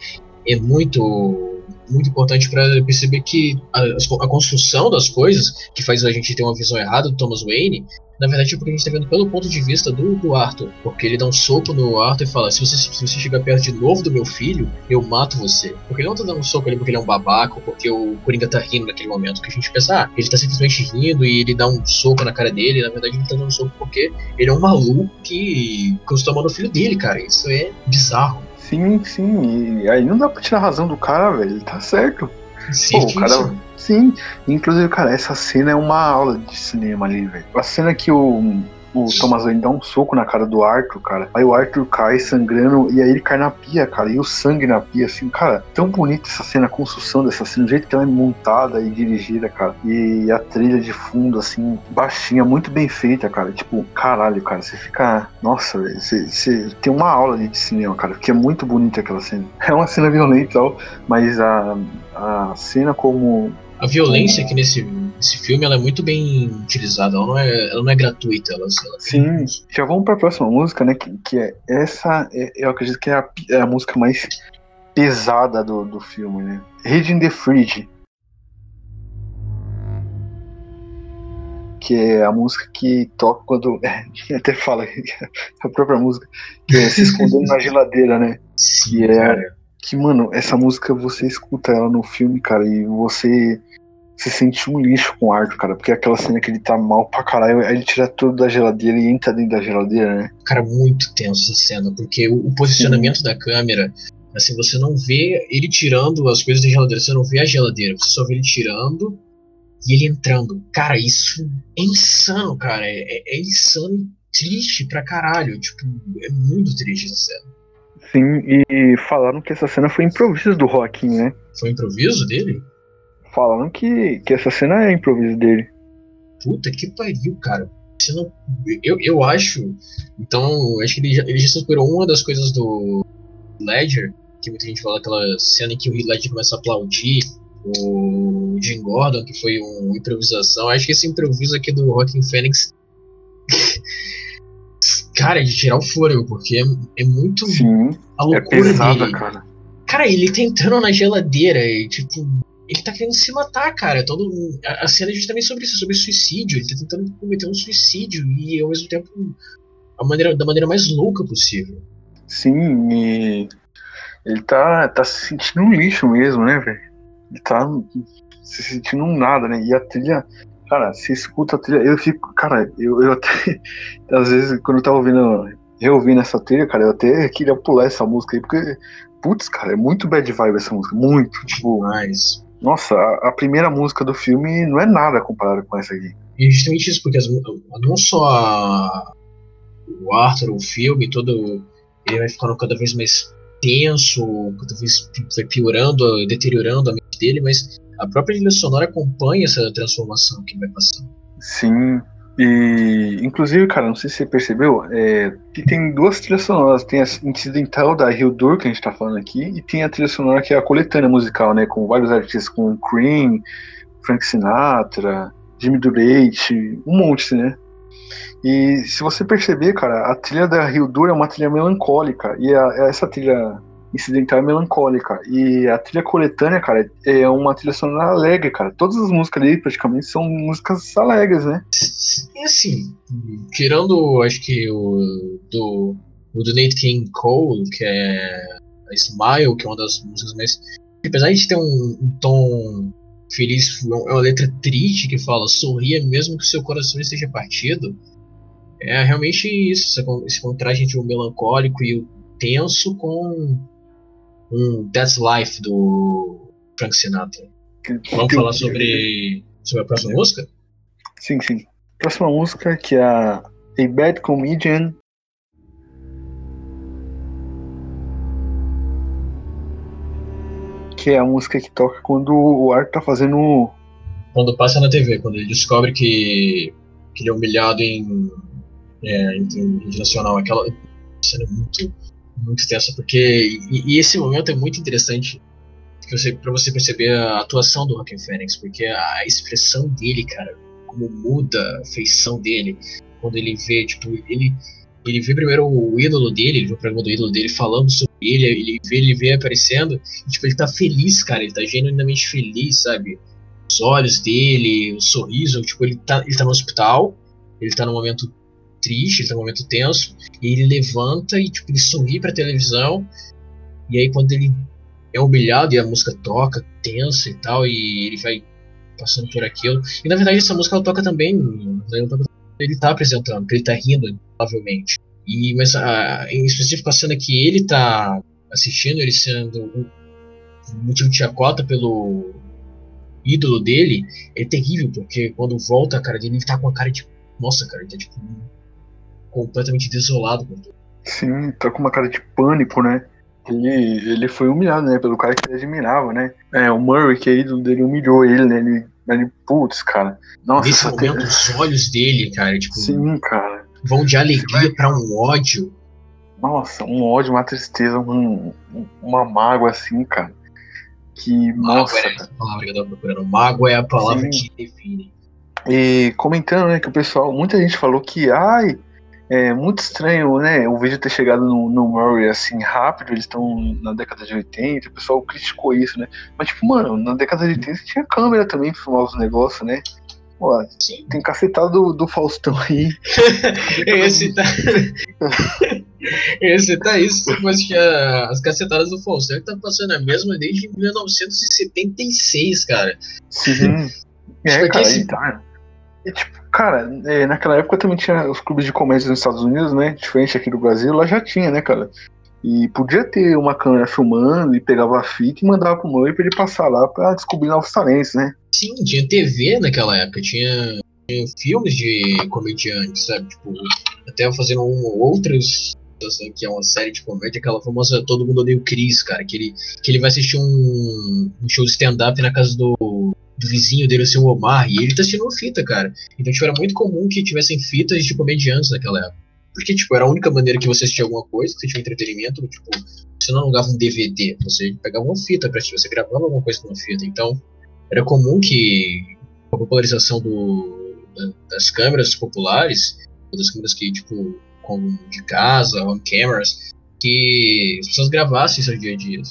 é muito muito importante para perceber que a, a, construção das coisas, que faz a gente ter uma visão errada do Thomas Wayne, na verdade é porque a gente está vendo pelo ponto de vista do, do Arthur. Porque ele dá um soco no Arthur e fala: se você, se você chegar perto de novo do meu filho, eu mato você. Porque ele não tá dando um soco ali porque ele é um babaca, porque o Coringa tá rindo naquele momento. Que a gente pensa, ah, ele tá simplesmente rindo e ele dá um soco na cara dele. Na verdade, ele tá dando um soco porque ele é um maluco que costuma tomando o filho dele, cara. Isso é bizarro. Sim, sim. E aí não dá pra tirar a razão do cara, velho. Ele tá certo. Sim, Pô, o cara. Sim. Inclusive, cara, essa cena é uma aula de cinema ali, velho. A cena que o o Thomas Wayne dá um soco na cara do Arthur, cara. Aí o Arthur cai sangrando e aí ele cai na pia, cara. E o sangue na pia, assim, cara, tão bonita essa cena, a construção dessa cena, o jeito que ela é montada e dirigida, cara. E a trilha de fundo, assim, baixinha, muito bem feita, cara. Tipo, caralho, cara, você fica. Nossa, você, você tem uma aula de cinema, cara, porque é muito bonita aquela cena. É uma cena violenta e tal, mas a, a cena como a violência que nesse esse filme ela é muito bem utilizada, ela não é, ela não é gratuita. Ela, ela Sim, já vamos para a próxima música, né? Que, que é essa, é, eu acredito que é a, é a música mais pesada do, do filme, né? Reading the Fridge. Que é a música que toca quando. É, até fala a própria música, que é se escondendo na geladeira, né? Sim, que é. Que, mano, essa música você escuta ela no filme, cara, e você se sente um lixo com o Arthur, cara, porque é aquela cena que ele tá mal pra caralho, aí ele tira tudo da geladeira e entra dentro da geladeira, né? Cara, muito tenso essa cena, porque o, o posicionamento da câmera, assim, você não vê ele tirando as coisas da geladeira, você não vê a geladeira, você só vê ele tirando e ele entrando. Cara, isso é insano, cara, é, é, é insano triste pra caralho, tipo, é muito triste essa cena. Sim, e falaram que essa cena foi improviso do Joaquim, né? Foi improviso dele? Falaram que, que essa cena é improviso dele. Puta que pariu, cara. Você não, eu, eu acho. Então, acho que ele já, ele já superou uma das coisas do Ledger, que muita gente fala aquela cena em que o Heath Ledger começa a aplaudir o Jim Gordon, que foi uma improvisação. Acho que esse improviso aqui do Rockin' Phoenix. cara, é de tirar o fôlego, porque é, é muito Sim, a é loucura pesada, dele. cara. Cara, ele tá entrando na geladeira e, tipo, ele tá querendo se matar, cara. Todo, a, a cena é justamente sobre isso, sobre suicídio. Ele tá tentando cometer um suicídio e, ao mesmo tempo, maneira, da maneira mais louca possível. Sim, e ele tá, tá se sentindo um lixo mesmo, né, velho? Ele tá se sentindo um nada, né? E a trilha, cara, se escuta a trilha, eu fico, cara, eu, eu até, às vezes, quando eu tava ouvindo, reouvindo essa trilha, cara, eu até queria pular essa música aí, porque, putz, cara, é muito bad vibe essa música, muito, tipo, Mas. Nossa, a, a primeira música do filme não é nada comparada com essa aqui. E é justamente isso, porque as, não só a, o Arthur, o filme, todo. Ele vai ficando cada vez mais tenso, cada vez vai piorando, deteriorando a mente dele, mas a própria trilha sonora acompanha essa transformação que vai passando. Sim. E, inclusive, cara, não sei se você percebeu, é, que tem duas trilhas sonoras. Tem a incidental da Hildur, que a gente tá falando aqui, e tem a trilha sonora que é a coletânea musical, né? Com vários artistas, com Cream, Frank Sinatra, Jimmy Durante, um monte, né? E se você perceber, cara, a trilha da Hildur é uma trilha melancólica, e a, essa trilha incidental é melancólica. E a trilha coletânea, cara, é uma trilha sonora alegre, cara. Todas as músicas ali praticamente são músicas alegres, né? E assim, tirando, acho que o do, o do Nate King Cole, que é a Smile, que é uma das músicas mais. Apesar de ter um, um tom feliz, é uma letra triste que fala sorria mesmo que seu coração esteja partido. É realmente isso, esse contraste entre o melancólico e o tenso com um That's Life do Frank Sinatra. Vamos falar sobre, sobre a próxima música? Sim, sim. Próxima música que é a A Bad Comedian. Que é a música que toca quando o Art tá fazendo. Quando passa na TV, quando ele descobre que, que ele é humilhado em, é, em, em nacional. Aquela cena é muito, muito tensa, porque. E, e, esse momento é muito interessante que você, perceber a atuação do Joaquin Phoenix, porque a expressão dele, cara, como muda a feição dele, quando ele vê, tipo, ele. Ele vê primeiro o ídolo dele, ele vê o programa do ídolo dele falando sobre ele, ele vê ele vê aparecendo, e, tipo, ele tá feliz, cara, ele tá genuinamente feliz, sabe? Os olhos dele, o sorriso, tipo, ele tá, ele tá no hospital, ele tá num momento triste, tá num momento tenso, e ele levanta e tipo, ele sorri pra televisão, e aí quando ele é humilhado e a música toca, tensa e tal, e ele vai passando por aquilo. E na verdade essa música ela toca também, ele tá apresentando, ele tá rindo, provavelmente. E, mas a, em específico a cena que ele tá assistindo, ele sendo um motivo de chacota pelo ídolo dele, é terrível, porque quando volta a cara dele, ele tá com a cara de. Nossa, cara, ele tá tipo completamente desolado. Sim, tá com uma cara de pânico, né? Ele, ele foi humilhado, né? Pelo cara que ele admirava, né? É, o Murray, que é ídolo dele, humilhou ele, né? Ele, ele putz, cara. Nossa, Nesse momento, os olhos dele, cara, tipo. Sim, cara. Vão de alegria para um ódio. Nossa, um ódio, uma tristeza, um, uma mágoa assim, cara. Que, nossa. Mago é a palavra que eu tava procurando. Mago é a palavra Sim. que define. E comentando, né, que o pessoal, muita gente falou que, ai, é muito estranho, né, o vídeo ter chegado no, no Murray assim rápido, eles estão na década de 80, o pessoal criticou isso, né? Mas, tipo, mano, na década de 80 tinha câmera também pra filmar os negócios, né? Pô, tem cacetado do, do Faustão aí. Esse tá. Esse tá isso, depois que as cacetadas do Faustão tá passando a mesma desde 1976, cara. Sim. É, cara, esse... tá. E, tipo, cara, é, naquela época também tinha os clubes de comédia nos Estados Unidos, né? Diferente aqui do Brasil, lá já tinha, né, cara? E podia ter uma câmera filmando e pegava a fita e mandava pro Murray pra ele passar lá pra descobrir novos talentos, né? Sim, tinha TV naquela época, tinha, tinha filmes de comediantes, sabe? Tipo, até fazendo um, outros que é uma série de comédia, aquela famosa Todo Mundo Odeia o Chris, cara, que ele, que ele vai assistir um, um show de stand-up na casa do, do vizinho dele, o seu Omar, e ele tá uma fita, cara. Então, tipo, era muito comum que tivessem fitas de comediantes naquela época. Porque, tipo, era a única maneira que você assistia alguma coisa, que você tinha entretenimento, tipo, você não alugava um DVD, você pegava uma fita pra assistir, você gravava alguma coisa com uma fita. Então, era comum que a popularização do, das câmeras populares, das câmeras que, tipo, de casa, home cameras, que as pessoas gravassem seus dia a dia.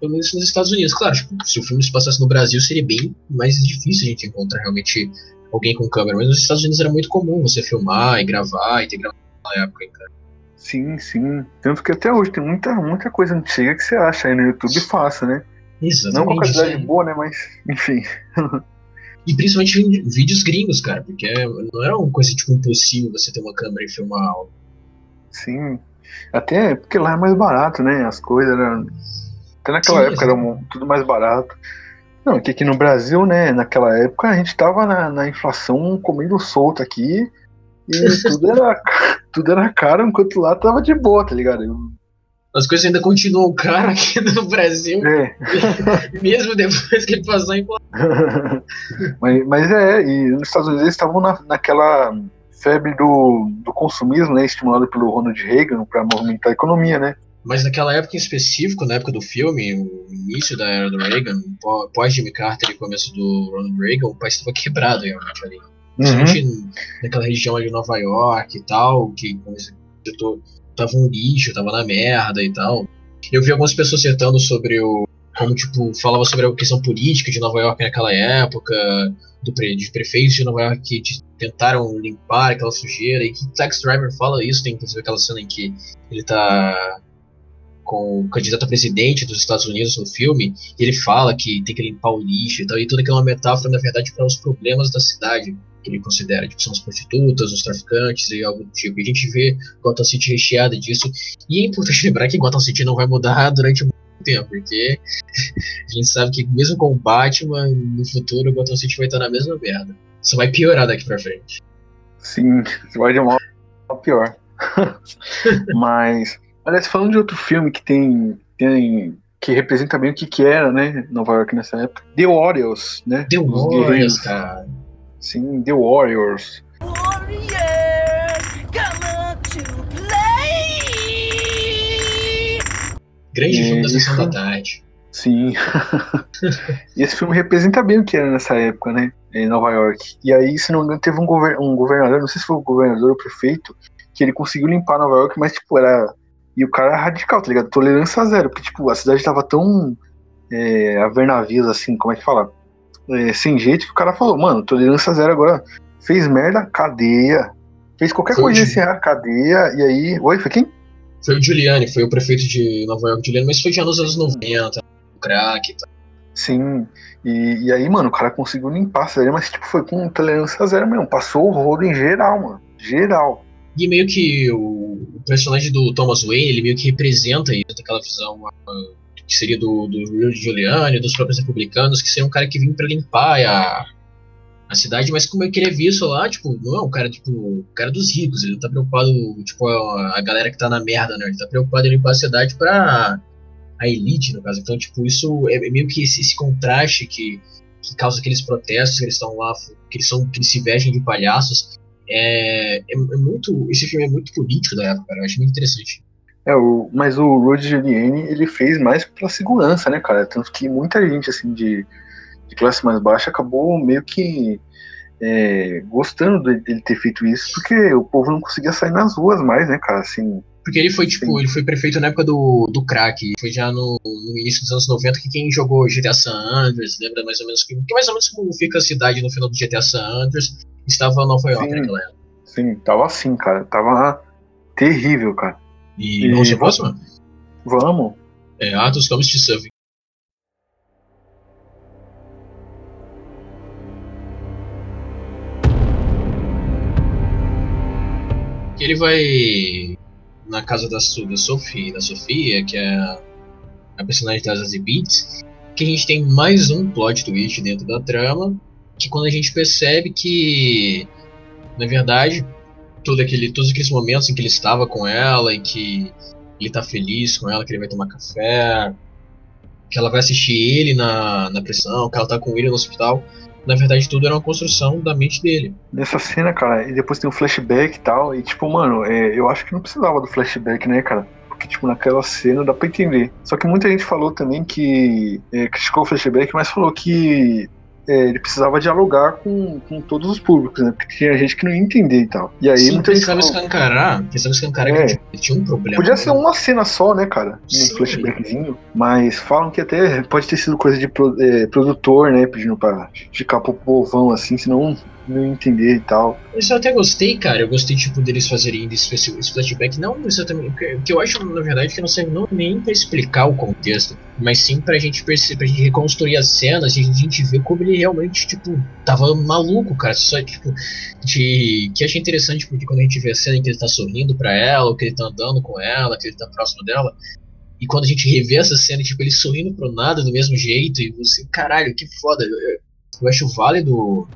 Pelo menos nos Estados Unidos. Claro, tipo, se o filme se passasse no Brasil, seria bem mais difícil a gente encontrar realmente alguém com câmera. Mas nos Estados Unidos era muito comum você filmar e gravar e ter gravado na época, cara. Sim, sim. Tanto que até hoje tem muita, muita coisa antiga que você acha aí no YouTube fácil, né? Exatamente. Não com qualidade boa, né? Mas, enfim. E principalmente vídeos gringos, cara, porque não era uma coisa tipo impossível você ter uma câmera e filmar algo. Sim. Até porque lá é mais barato, né? As coisas eram. Até naquela Sim, época era tudo mais barato. Não, que aqui no Brasil, né, naquela época a gente tava na, na inflação comendo solto aqui e tudo era, tudo era caro, enquanto lá tava de boa, tá ligado? As coisas ainda continuam caras aqui no Brasil, é. mesmo depois que ele passou em mas, mas é, e nos Estados Unidos eles estavam na, naquela febre do, do consumismo, né, estimulado pelo Ronald Reagan para movimentar a economia, né? Mas naquela época em específico, na época do filme, o início da era do Reagan, pós Jimmy Carter e começo do Ronald Reagan, o país estava quebrado realmente ali. Principalmente uhum. naquela região ali de Nova York e tal, que como você citou, tava um lixo, tava na merda e tal. Eu vi algumas pessoas citando sobre o. Como, tipo, falava sobre a questão política de Nova York naquela época, do pre, de prefeitos de Nova York que tentaram limpar aquela sujeira, e que Tax Driver fala isso, tem inclusive aquela cena em que ele tá com o candidato a presidente dos Estados Unidos no filme, e ele fala que tem que limpar o lixo e tal, e tudo aquilo é uma metáfora, na verdade, para os problemas da cidade, que ele considera, tipo, são as prostitutas, os traficantes e algo do tipo. E a gente vê Gotham City recheada disso, e é importante lembrar que Gotham City não vai mudar durante muito tempo, porque a gente sabe que mesmo com o Batman, no futuro, Gotham City vai estar na mesma merda. Só vai piorar daqui pra frente. Sim, vai de mal pior. Mas Aliás, falando de outro filme que tem, tem que representa bem o que, que era, né, Nova York nessa época. The Warriors, né? The Warriors, cara. Sim, The Warriors. Grande filme da sessão da tarde. Sim. e esse filme representa bem o que era nessa época, né? Em Nova York. E aí, se não me engano, teve um, govern um governador, não sei se foi o governador ou o prefeito, que ele conseguiu limpar Nova York, mas tipo, era e o cara é radical, tá ligado? Tolerância zero, porque, tipo, a cidade tava tão é, a ver navios, assim, como é que fala? É, sem jeito que o cara falou, mano, tolerância zero agora. Fez merda, cadeia. Fez qualquer foi coisa ah, cadeia, e aí. Oi, foi quem? Foi o Giuliani, foi o prefeito de Nova York, Giuliani, mas foi já nos anos 90, o crack e tal. Sim, e, e aí, mano, o cara conseguiu limpar a cidade, mas, tipo, foi com tolerância zero mesmo. Passou o rodo em geral, mano. Geral. E meio que o, personagem do Thomas Wayne, ele meio que representa isso, aquela visão uh, que seria do, do Rio de Giuliani, dos próprios republicanos, que seria um cara que vinha para limpar a, a cidade, mas como é que ele é visto lá, tipo, não é um cara, tipo, o cara dos ricos, ele não tá preocupado, tipo, a, a, galera que tá na merda, né? Ele tá preocupado em limpar a cidade pra a elite, no caso. Então, tipo, isso é, é meio que esse, esse contraste que, que causa aqueles protestos que eles estão lá, que eles, são, que eles se vestem de palhaços, é, é, é, muito. Esse filme é muito político da época, cara. Eu acho muito interessante. É, o, mas o Rudy Giuliani, ele fez mais pela segurança, né, cara? Tanto que muita gente, assim, de, de classe mais baixa acabou meio que é, gostando dele ter feito isso, porque o povo não conseguia sair nas ruas mais, né, cara? Assim, porque ele foi, tipo, Sim. ele foi prefeito na época do, do crack. Foi já no, no, início dos anos 90 que quem jogou GTA San Andreas, lembra mais ou menos que, que mais ou menos como fica a cidade no final do GTA San Andreas, estava Nova York Sim. naquela época. Sim, tava assim, cara. Tava terrível, cara. E, e vamos de próxima? Vamos. É, Atos Comes to Survey. Que ele vai na casa da, da Sophie, da Sofia, que é a personagem das Zazie Beats, que a gente tem mais um plot twist dentro da trama, que quando a gente percebe que, na verdade, todo aquele, todos aqueles momentos em que ele estava com ela, em que ele tá feliz com ela, que ele vai tomar café, que ela vai assistir ele na, na pressão, que ela tá com ele no hospital, na verdade tudo era uma construção da mente dele. Nessa cena, cara, e depois tem um flashback e tal, e tipo, mano, é, eu acho que não precisava do flashback, né, cara? Porque, tipo, naquela cena dá pra entender. Só que muita gente falou também que. É, criticou o flashback, mas falou que ele precisava dialogar com, com todos os públicos, né? Porque tinha gente que não ia entender e tal. E aí Sim, muita precisava gente falou, escancarar, precisava escancarar é, que ele tinha um problema. Podia ser uma cena só, né, cara? Um Sim. flashbackzinho. Mas falam que até pode ter sido coisa de é, produtor, né? Pedindo pra ficar pro povão assim, senão não entender e tal. Isso eu até gostei, cara. Eu gostei, tipo, deles fazerem esse, esse flashback. Não exatamente. O que eu acho, na verdade, que não serve não, nem pra explicar o contexto, mas sim pra gente perceber, pra gente reconstruir as cenas e a gente ver como ele realmente, tipo, tava maluco, cara. Só, tipo, de, que achei interessante porque quando a gente vê a cena em que ele tá sorrindo pra ela, ou que ele tá andando com ela, que ele tá próximo dela. E quando a gente revê essa cena, tipo, ele sorrindo pro nada do mesmo jeito, e você, caralho, que foda. Eu, eu acho válido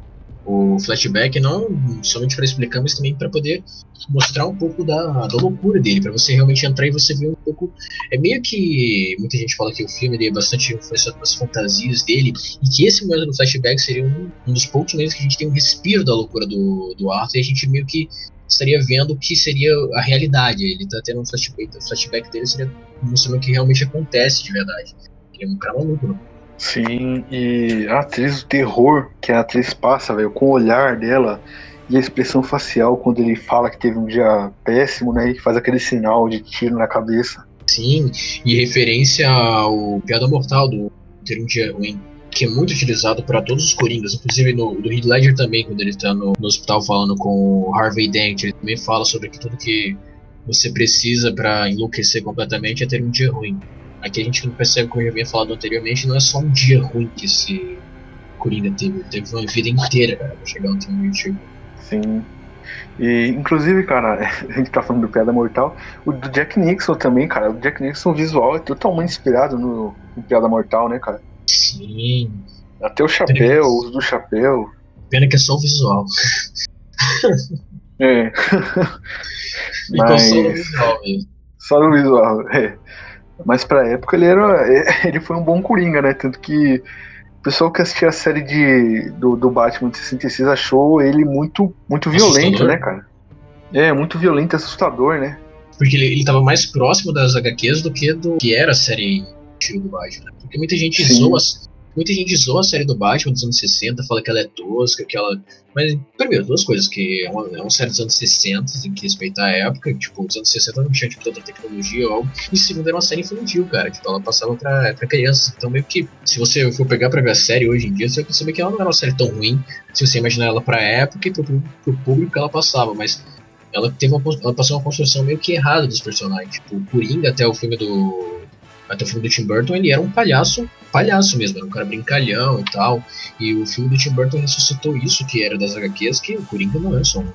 o flashback não somente para explicar, mas também para poder mostrar um pouco da, da loucura dele, para você realmente entrar e você ver um pouco. É meio que muita gente fala que o filme é bastante influenciado pelas fantasias dele, e que esse momento do flashback seria um, um dos poucos momentos que a gente tem um respiro da loucura do, do Arthur, e a gente meio que estaria vendo o que seria a realidade. Ele tá tendo um flashback, o flashback dele seria mostrando o que realmente acontece de verdade. Ele é um cara maluco, né? Sim, e a atriz do terror que a atriz passa, velho, com o olhar dela e a expressão facial quando ele fala que teve um dia péssimo, né, e faz aquele sinal de tiro na cabeça. Sim, e referência ao Piada Mortal do Ter um Dia Ruim, que é muito utilizado para todos os Coringas, inclusive no do Heath Ledger também, quando ele tá no, no hospital falando com o Harvey Dent, ele também fala sobre que tudo que você precisa para enlouquecer completamente é ter um dia ruim. Aqui a gente não percebe, como eu já havia falado anteriormente, não é só um dia ruim que esse Coringa teve, teve uma vida inteira, cara, pra chegar onde ele chegou. Sim. E, inclusive, cara, a gente tá falando do Piada Mortal, o do Jack Nixon também, cara. O Jack Nixon visual é totalmente inspirado no, no Piada Mortal, né, cara? Sim. Até o chapéu, o uso do chapéu. Pena que é só o visual. é. Mas... só no visual mesmo. Só no visual, é. Mas pra época ele era. Ele foi um bom Coringa, né? Tanto que o pessoal que assistia a série de, do, do Batman de 66 achou ele muito, muito violento, né, cara? É, muito violento, assustador, né? Porque ele, ele tava mais próximo das HQs do que do que era a série do Batman. Né? Porque muita gente zoa, Muita gente zoa a série do Batman dos anos 60, fala que ela é tosca, que ela. Mas, primeiro, duas coisas, que é uma, é uma série dos anos 60, tem que respeitar a época, tipo, os anos 60 não tinha tipo, tanta tecnologia ou algo. E segundo, era uma série infantil, cara, tipo, ela passava pra, pra crianças. Então, meio que, se você for pegar pra ver a série hoje em dia, você vai perceber que ela não era uma série tão ruim, se você imaginar ela pra época e pro, pro público que ela passava, mas ela teve uma, ela passou uma construção meio que errada dos personagens. Tipo, o Coringa até o filme do até o filme do Tim Burton, ele era um palhaço, palhaço mesmo, era um cara brincalhão e tal. E o filme do Tim Burton ressuscitou isso, que era das HQs, que o Coringa não é só um,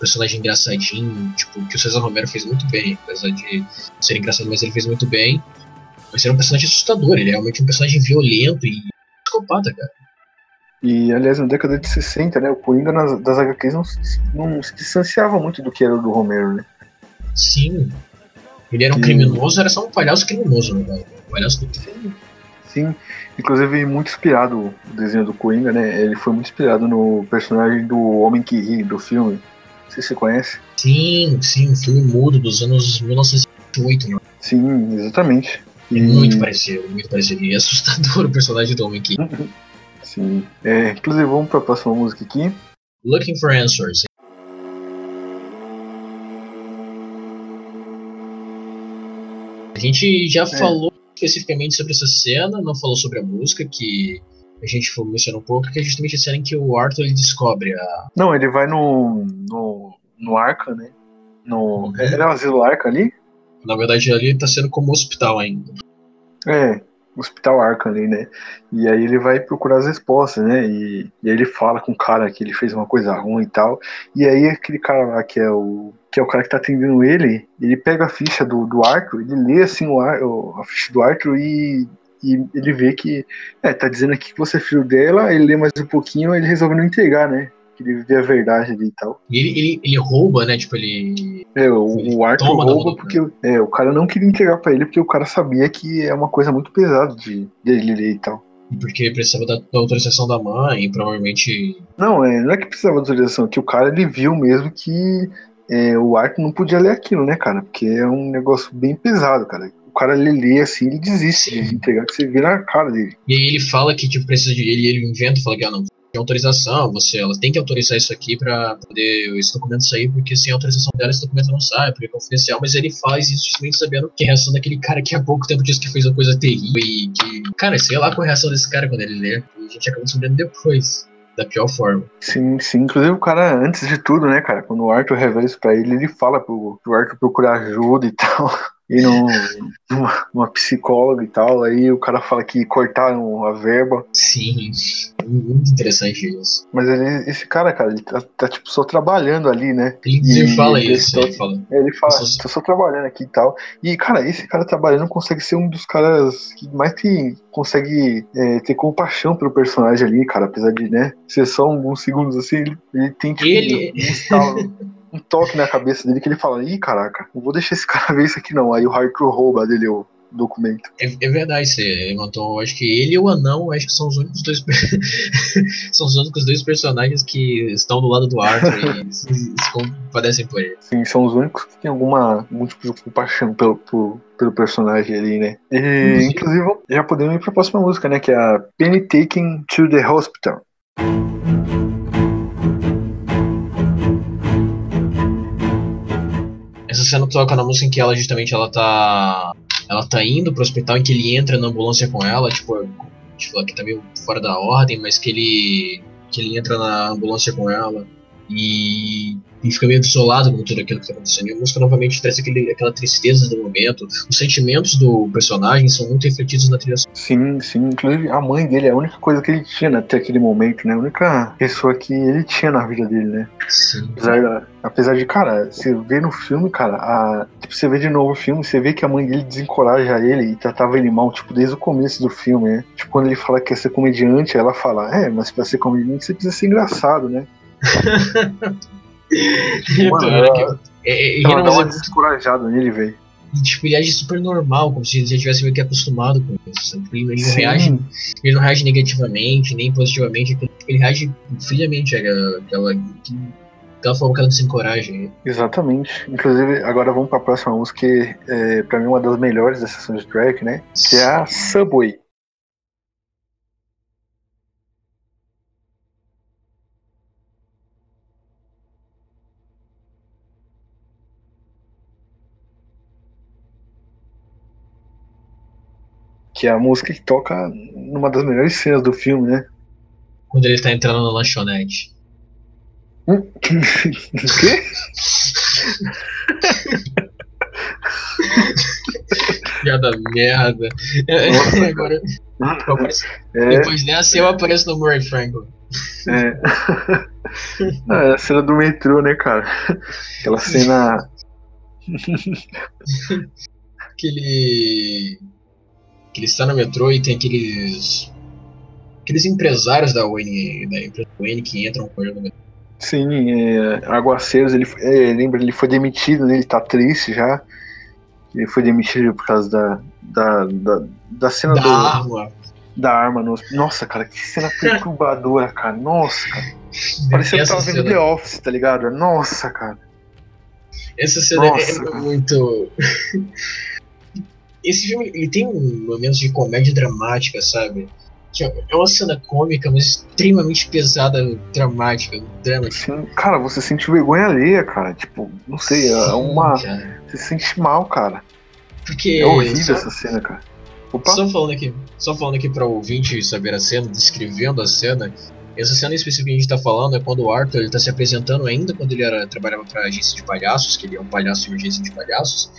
personagem engraçadinho, tipo, que o César Romero fez muito bem, apesar de ser engraçado, mas ele fez muito bem. Mas era um personagem assustador, ele é realmente um personagem violento e psicopata, cara. E, aliás, na década de 60, né, o Coringa nas, das HQs não, não se distanciava muito do que era do Romero, né? Sim, ele era um criminoso, era só um palhaço criminoso, né? Um palhaço do... Sim. Sim, inclusive muito inspirado o desenho do Coringa, né? Ele foi muito inspirado no personagem do Homem que Ri, do filme. Não sei se você conhece. Sim, sim, um filme mudo dos anos 1900 Muito, né? Sim, exatamente. É muito parecido, muito parecido. E é assustador o personagem do homem aqui. Sim. É, inclusive, vamos para a próxima música aqui. Looking for Answers. A gente já é. falou especificamente sobre essa cena, não falou sobre a música, que a gente mencionou um pouco, que é justamente a cena em que o Arthur ele descobre a. Não, ele vai no. no, no Arca, né? No, uhum. Era o asilo Arca ali? Na verdade, ali tá sendo como hospital ainda. É, Hospital Arca ali, né? E aí ele vai procurar as respostas, né? E, e aí ele fala com o cara que ele fez uma coisa ruim e tal. E aí aquele cara lá que é o que é o cara que tá atendendo ele, ele pega a ficha do, do Arthur, ele lê assim o, o a ficha do Arthur e, e ele vê que é, tá dizendo aqui que você é filho dela, ele lê mais um pouquinho, ele resolve não entregar, né? que ele vê a verdade ali e tal. E ele, ele, ele rouba, né? Tipo, ele. É, o, o Arthur rouba porque é, o cara não queria entregar para ele porque o cara sabia que é uma coisa muito pesada de dele ler e tal. Porque precisava da, da, autorização da mãe, provavelmente. Não, é, não é que precisava da autorização, que o cara ele viu mesmo que é, o Arthur não podia ler aquilo, né, cara? Porque é um negócio bem pesado, cara o cara ele lê assim, ele desiste de entregar, que você vira a cara dele. E aí ele fala que tipo, precisa de. Ele, ele inventa, fala que ah, não, autorização, você, ela tem que autorizar isso aqui para poder esse documento sair, porque sem autorização dela esse documento não sai, porque é confidencial, mas ele faz isso justamente sabendo que a reação daquele cara que há pouco tempo disse que fez uma coisa terrível e que, cara, sei lá qual é a reação desse cara quando ele lê, e a gente acaba descobrindo depois. Da pior forma. Sim, sim. Inclusive o cara, antes de tudo, né, cara, quando o Arthur revela isso pra ele, ele fala pro, pro Arthur procurar ajuda e tal num, numa, numa, psicóloga e tal, aí o cara fala que cortaram a verba. Sim, muito interessante isso. Mas ele, esse cara, cara, ele tá, tá tipo só trabalhando ali, né? Ele, fala isso, ele fala. Ele fala, só... tô só trabalhando aqui e tal. E, cara, esse cara trabalhando consegue ser um dos caras que mais que consegue é, ter compaixão pelo personagem ali, cara, apesar de, né, ser só alguns segundos assim, ele, ele tem tipo ele... um um toque na cabeça dele que ele fala: ih, caraca, não vou deixar esse cara ver isso aqui não. Aí o Hardcore rouba dele o documento. É, é verdade, você notou. Acho que ele e o Anão acho que são os únicos dois. são os únicos dois personagens que estão do lado do Arthur e se, se compadecem por ele. Sim, são os únicos que têm alguma, algum tipo de compaixão pelo, pelo, pelo personagem ali, né? E, inclusive, já podemos ir pra próxima música, né? Que é a Penny Taken to the Hospital. Cena toca na música em que ela justamente ela tá ela tá indo pro hospital em que ele entra na ambulância com ela, tipo, tipo que tá meio fora da ordem, mas que ele que ele entra na ambulância com ela. E, e fica meio desolado com tudo aquilo que está acontecendo. E a música novamente traz aquele, aquela tristeza do momento. Os sentimentos do personagem são muito refletidos na trilha Sim, sim. Inclusive a mãe dele é a única coisa que ele tinha até aquele momento, né? A única pessoa que ele tinha na vida dele, né? Sim. Apesar, apesar de, cara, você vê no filme, cara, a, tipo, você vê de novo o filme, você vê que a mãe dele desencoraja ele e tratava ele mal, tipo, desde o começo do filme, né? Tipo, quando ele fala que quer ser comediante, ela fala, é, mas pra ser comediante você precisa ser engraçado, né? Mano, ela, é, é, ela dá uma descorajada nele, velho. Tipo, ele age super normal, como se ele já tivesse meio que acostumado com isso. Ele, ele não, reage, ele não reage negativamente, nem positivamente. Ele reage friamente aquela, aquela forma que ela desencoraja. Exatamente. Inclusive, agora vamos pra próxima música, que é, pra mim, uma das melhores da sessão de track, né? Que é a Subway. Que é a música que toca numa das melhores cenas do filme, né? Quando ele tá entrando na lanchonete. Hum? o quê? Piada merda. Nossa, Agora, depois, é, depois dessa eu apareço no Murray Franklin. É. Ah, é a cena do metrô, né, cara? Aquela cena. Aquele que ele está no metrô e tem aqueles aqueles empresários da Wayne, da empresa Wayne que entram com ele no metrô. Sim, é, Aguaceiros, ele, é, lembra, ele foi demitido, né, ele tá triste já. Ele foi demitido por causa da, da, da, da cena da do, arma. Da arma. No, nossa, cara, que cena perturbadora, cara. Nossa, cara. Parecia que eu tava vendo cena... The Office, tá ligado? Nossa, cara. Essa cena é Nossa. é muito. Esse filme ele tem um momento de comédia dramática, sabe? Que é uma cena cômica, mas extremamente pesada, dramática, drama. Sim, cara, você sente vergonha alheia, cara. Tipo, não sei, é Sim, é uma. Cara. Você se sente mal, cara. Porque. É horrível só... essa cena, cara. Opa. Só falando aqui, só falando aqui para o ouvinte saber a cena, descrevendo a cena. Essa cena específica que a gente tá falando é quando o Arthur ele tá se apresentando ainda quando ele era, trabalhava pra agência de palhaços, que ele é um palhaço em agência de palhaços,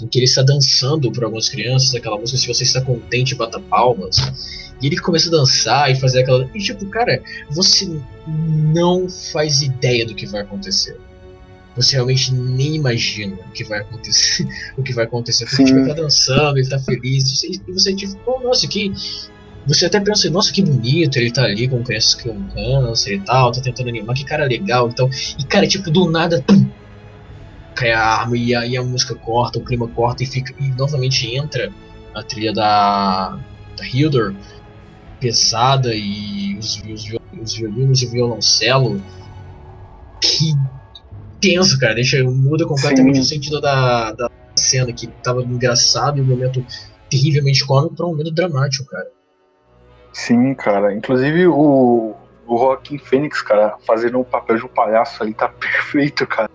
em que ele está dançando para algumas crianças, aquela música Se Você Está Contente, Bata Palmas. E ele começa a dançar e fazer aquela. E tipo, cara, você não faz ideia do que vai acontecer você realmente nem imagina o que vai acontecer. o que vai acontecer. Porque tipo, ele tá dançando, ele tá feliz, e você, tipo, oh, nossa, que. Você até pensa, nossa, que bonito, ele tá ali com crianças com câncer e tal, tá tentando animar, que cara legal, então. E cara, tipo, do nada, cai a arma e a, e a música corta, o clima corta e fica. E novamente entra a trilha da. da Hildur, pesada, e os, os, os violinos e o violoncelo. Que tenso, cara. Deixa, muda completamente Sim. o sentido da, da cena que tava engraçado e um momento terrivelmente cômico para um momento dramático, cara. Sim, cara. Inclusive o, o Joaquim Fênix, cara, fazendo o papel de um palhaço ali tá perfeito, cara.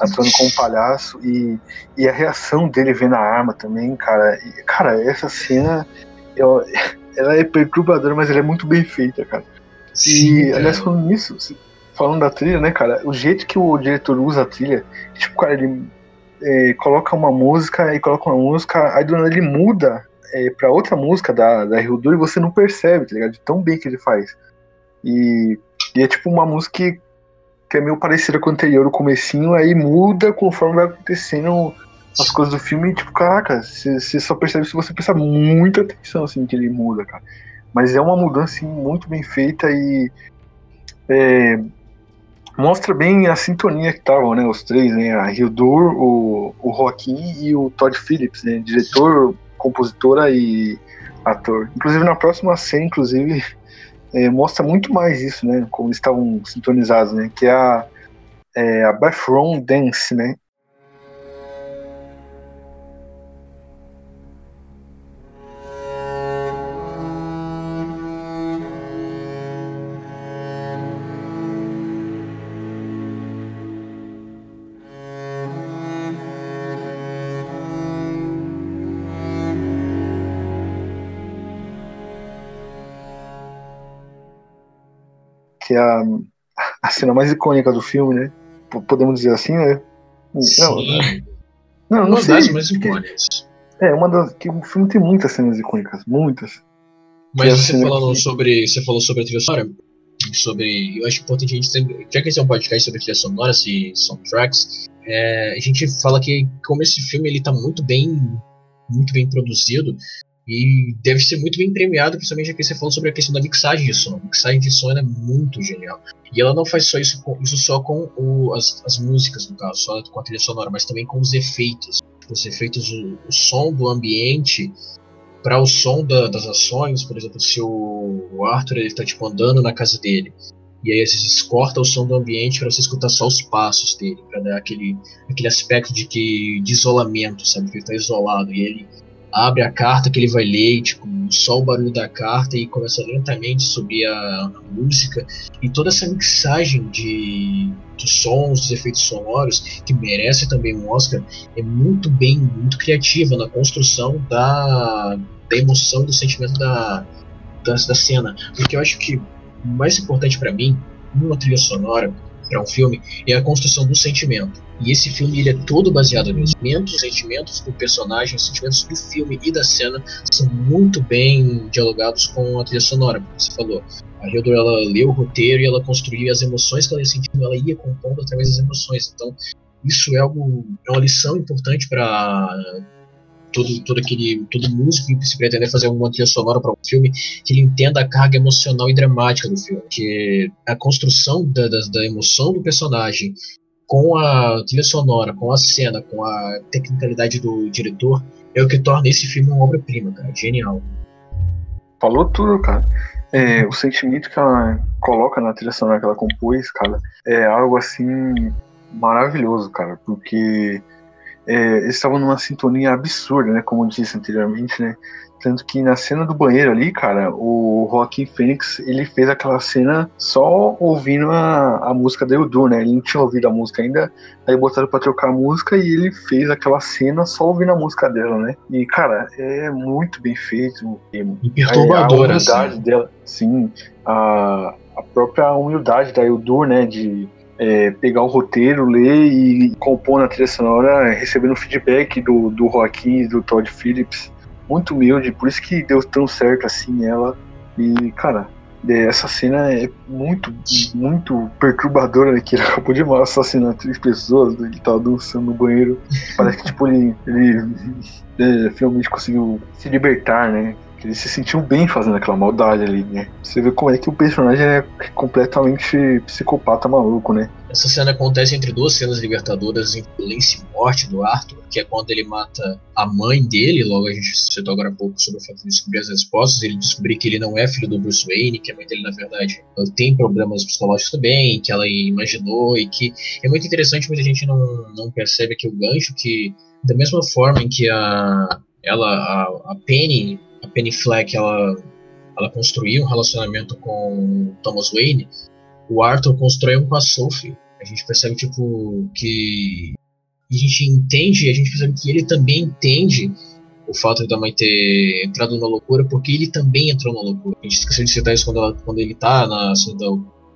Atuando como um palhaço e, e a reação dele vendo a arma também, cara. E, cara, essa cena eu, ela é perturbadora, mas ela é muito bem feita, cara. Sim, e, aliás, falando nisso, falando da trilha, né, cara? O jeito que o diretor usa a trilha, tipo, cara, ele é, coloca uma música e coloca uma música, aí do nada ele muda é, pra outra música da, da Hildur e você não percebe, tá ligado? De tão bem que ele faz. E, e é tipo uma música que, que é meio parecida com a anterior, o comecinho, aí muda conforme vai acontecendo as coisas do filme, e, tipo, caraca, você só percebe se você prestar muita atenção, assim, que ele muda, cara. Mas é uma mudança, assim, muito bem feita e é, mostra bem a sintonia que estavam, né, os três, né, a Hildur, o, o Joaquim e o Todd Phillips, né, diretor, compositora e ator. Inclusive na próxima cena, inclusive, é, mostra muito mais isso, né, como eles estavam sintonizados, né, que é a, é, a Bathroom Dance, né, que é a, a cena mais icônica do filme, né? Podemos dizer assim, né? Não, não, não uma sei, das mais icônicas. É, uma das. Que o filme tem muitas cenas icônicas, muitas. Mas é você falando que... sobre. Você falou sobre a trilha sonora? Sobre. Eu acho importante a gente sempre. Já que esse é um podcast sobre trilha sonora, se soundtracks, é, a gente fala que como esse filme ele tá muito bem. Muito bem produzido, e deve ser muito bem premiado, principalmente aqui você falou sobre a questão da mixagem de som. A mixagem de som é muito genial. E ela não faz só isso, com, isso só com o, as, as músicas, no caso, só com a trilha sonora, mas também com os efeitos. Os efeitos, o, o som do ambiente para o som da, das ações, por exemplo, se o, o Arthur está tipo andando na casa dele e aí você corta o som do ambiente para você escutar só os passos dele, para dar aquele, aquele aspecto de que de isolamento, sabe, que ele está isolado e ele abre a carta que ele vai ler, tipo, só o barulho da carta e começa lentamente a subir a, a música. E toda essa mixagem de dos sons, dos efeitos sonoros, que merece também um Oscar, é muito bem, muito criativa na construção da, da emoção, do sentimento da, da, da cena. Porque eu acho que o mais importante para mim, numa trilha sonora, para um filme é a construção do sentimento. E esse filme ele é todo baseado nisso. Os sentimentos do personagem, os sentimentos do filme e da cena são muito bem dialogados com a trilha sonora, como você falou. A Hildur ela leu o roteiro e ela construía as emoções que ela ia sentindo, ela ia compondo através das emoções. Então, isso é algo é uma lição importante para todo, todo aquele todo músico que se pretender fazer uma trilha sonora para um filme que ele entenda a carga emocional e dramática do filme que a construção da, da, da emoção do personagem com a trilha sonora, com a cena, com a tecnicalidade do diretor, é o que torna esse filme uma obra-prima, cara. Genial. Falou tudo, cara. É, o sentimento que ela coloca na trilha sonora que ela compôs, cara, é algo assim maravilhoso, cara, porque é, eles estavam numa sintonia absurda, né? Como eu disse anteriormente, né? Tanto que na cena do banheiro ali, cara, o Joaquim Fênix, ele fez aquela cena só ouvindo a, a música da Eudu, né? Ele não tinha ouvido a música ainda, aí botaram pra trocar a música e ele fez aquela cena só ouvindo a música dela, né? E, cara, é muito bem feito. E, perturbadora, a humildade assim. dela, sim, a, a própria humildade da Eudu, né? De é, pegar o roteiro, ler e compor na trilha sonora, recebendo feedback do, do Joaquim e do Todd Phillips muito humilde, por isso que deu tão certo assim ela. E, cara, é, essa cena é muito, muito perturbadora, né? Que ele acabou de assassinar três pessoas, né, ele tava dançando no banheiro. Parece que, tipo, ele, ele é, finalmente conseguiu se libertar, né? Ele se sentiu bem fazendo aquela maldade ali, né? Você vê como é que o personagem é completamente psicopata maluco, né? Essa cena acontece entre duas cenas libertadoras em violência e morte do Arthur, que é quando ele mata a mãe dele, logo a gente citou agora há pouco sobre o fato de descobrir as respostas, ele descobrir que ele não é filho do Bruce Wayne, que a mãe dele, na verdade, tem problemas psicológicos também, que ela imaginou, e que é muito interessante, muita gente não, não percebe que o gancho que, da mesma forma em que a, ela, a, a Penny a Penny Fleck ela, ela construiu um relacionamento com Thomas Wayne, o Arthur constrói um com a Sophie. A gente percebe tipo que a gente entende, a gente percebe que ele também entende o fato da mãe ter entrado na loucura, porque ele também entrou na loucura. A gente esqueceu de citar isso quando, ela, quando ele tá na cena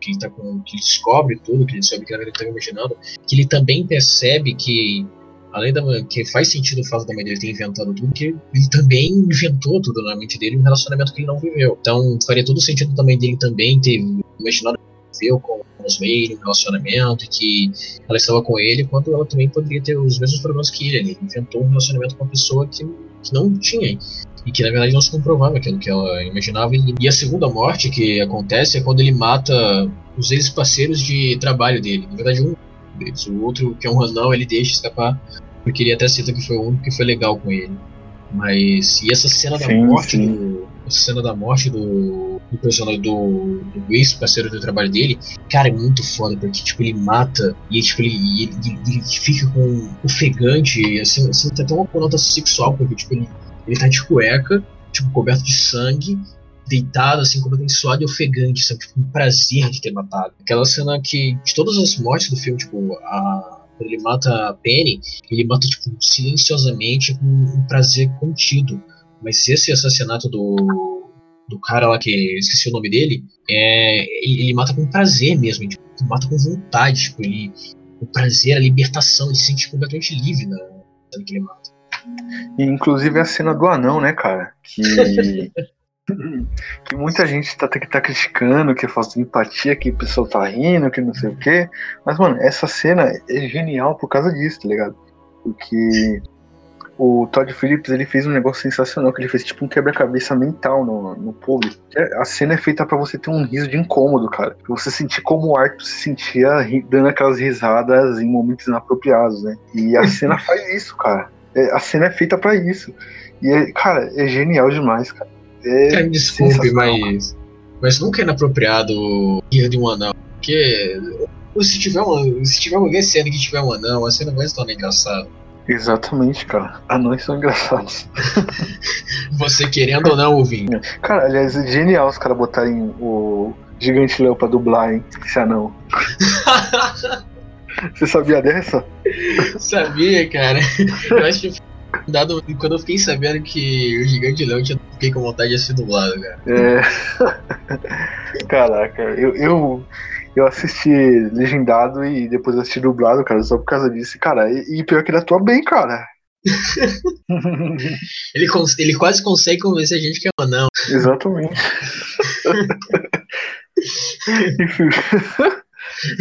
que ele tá com que ele descobre tudo, que ele sabe que ele tá imaginando, que ele também percebe que além da que faz sentido o fato da mãe dele ter inventado tudo, que ele também inventou tudo na mente dele, um relacionamento que ele não viveu. Então faria todo sentido também dele também ter imaginado viveu com os Wayne, um relacionamento, que ela estava com ele, quando ela também poderia ter os mesmos problemas que ele. Ele inventou um relacionamento com uma pessoa que, que não tinha e que na verdade não se comprovava aquilo que ela imaginava. E a segunda morte que acontece é quando ele mata os ex-parceiros de trabalho dele. Na verdade, um deles. O outro, que é um Randall, ele deixa escapar, porque ele até cita que foi o único que foi legal com ele. Mas. E essa cena sim, da morte sim. do. Essa cena da morte do. do personagem do. do ex-parceiro do trabalho dele, cara, é muito foda, porque tipo, ele mata e tipo, ele, ele, ele, ele fica com ofegante, assim, assim, tem até uma conotação sexual, porque tipo, ele, ele tá de cueca, tipo, coberto de sangue, deitado, assim, completamente suado e ofegante, sabe? Tipo, um prazer de ter matado. Aquela cena que, de todas as mortes do filme, tipo, a, quando ele mata a Penny, ele mata, tipo, silenciosamente, com um prazer contido. Mas esse assassinato do, do cara lá que esqueci o nome dele, é, ele, ele mata com prazer mesmo, tipo, mata com vontade, tipo, ele, o prazer, a libertação, ele se sente completamente livre na cena que ele mata. E, inclusive a cena do anão, né, cara? Que que muita gente tá, tá criticando, que é falta de empatia, que o pessoal tá rindo, que não sei o quê. Mas, mano, essa cena é genial por causa disso, tá ligado? Porque o Todd Phillips ele fez um negócio sensacional, que ele fez tipo um quebra-cabeça mental no, no público. A cena é feita para você ter um riso de incômodo, cara. Pra você sentir como o Arthur se sentia dando aquelas risadas em momentos inapropriados, né? E a cena faz isso, cara. É, a cena é feita para isso. E, é, cara, é genial demais, cara. É, desculpe, mas. Mas nunca é inapropriado rir de um anão. Porque se tiver, uma, se tiver alguém cena que tiver um anão, a cena vai se tornar engraçada. Exatamente, cara. Anões são engraçados. Você querendo ou não ouvir. Cara, aliás, é genial os caras botarem o Gigante Leão pra dublar, hein? Esse anão. Você sabia dessa? Sabia, cara. Eu acho que Dado, quando eu fiquei sabendo que o Gigante Leão tinha fiquei com vontade de ser dublado, cara. É. Caraca, eu, eu, eu assisti legendado e depois assisti dublado, cara, só por causa disso. Cara, e, e pior que ele atua bem, cara. ele, ele quase consegue convencer a gente que é um anão. Exatamente. Enfim.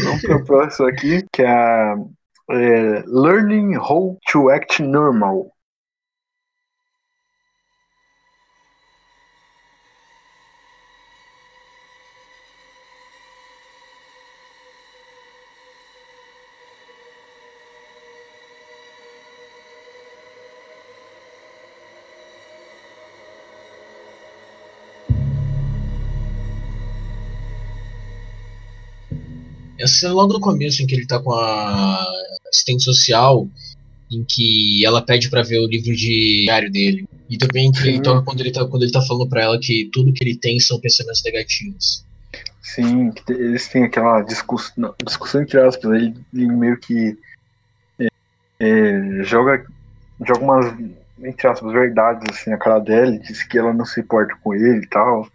Vamos para o próximo aqui, que é a é, Learning How to Act Normal. Cena logo no começo, em que ele tá com a assistente social, em que ela pede para ver o livro de diário dele. E também que ele toca quando ele, tá, quando ele tá falando para ela que tudo que ele tem são pensamentos negativos. Sim, eles têm aquela discussão, discussão entre aspas, ele, ele meio que é, é, joga, joga umas, entre aspas, verdades assim na cara dela, diz que ela não se importa com ele e tal.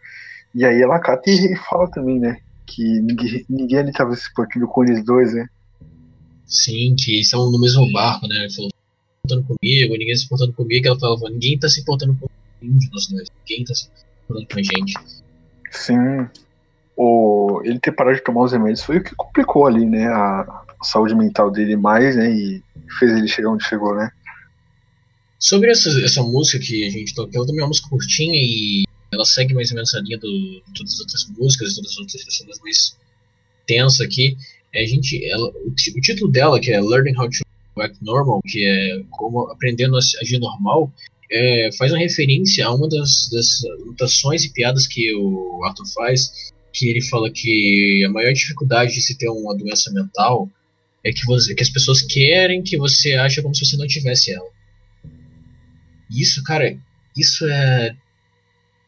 E aí ela cata e fala também, né? Que ninguém, ninguém ali tava se importando com eles dois, né? Sim, que eles estão no mesmo barco, né? Ele falou, se importando comigo, ninguém se importando comigo. Ela falava, ninguém tá se importando com nenhum de nós dois, ninguém tá se importando com a gente. Sim. O, ele ter parado de tomar os remédios foi o que complicou ali, né? A, a saúde mental dele mais, né? E fez ele chegar onde chegou, né? Sobre essa, essa música que a gente tocou, ela também é uma música curtinha e ela segue mais ou menos a linha do, de todas as outras músicas, todas as outras versões mais tensa aqui. É, a gente, ela, o, o, título dela, que é Learning How to Act Normal, que é como aprendendo a agir normal, é, faz uma referência a uma das, das notações e piadas que o Arthur faz, que ele fala que a maior dificuldade de se ter uma doença mental é que, você, que as pessoas querem que você ache como se você não tivesse ela. Isso, cara, isso é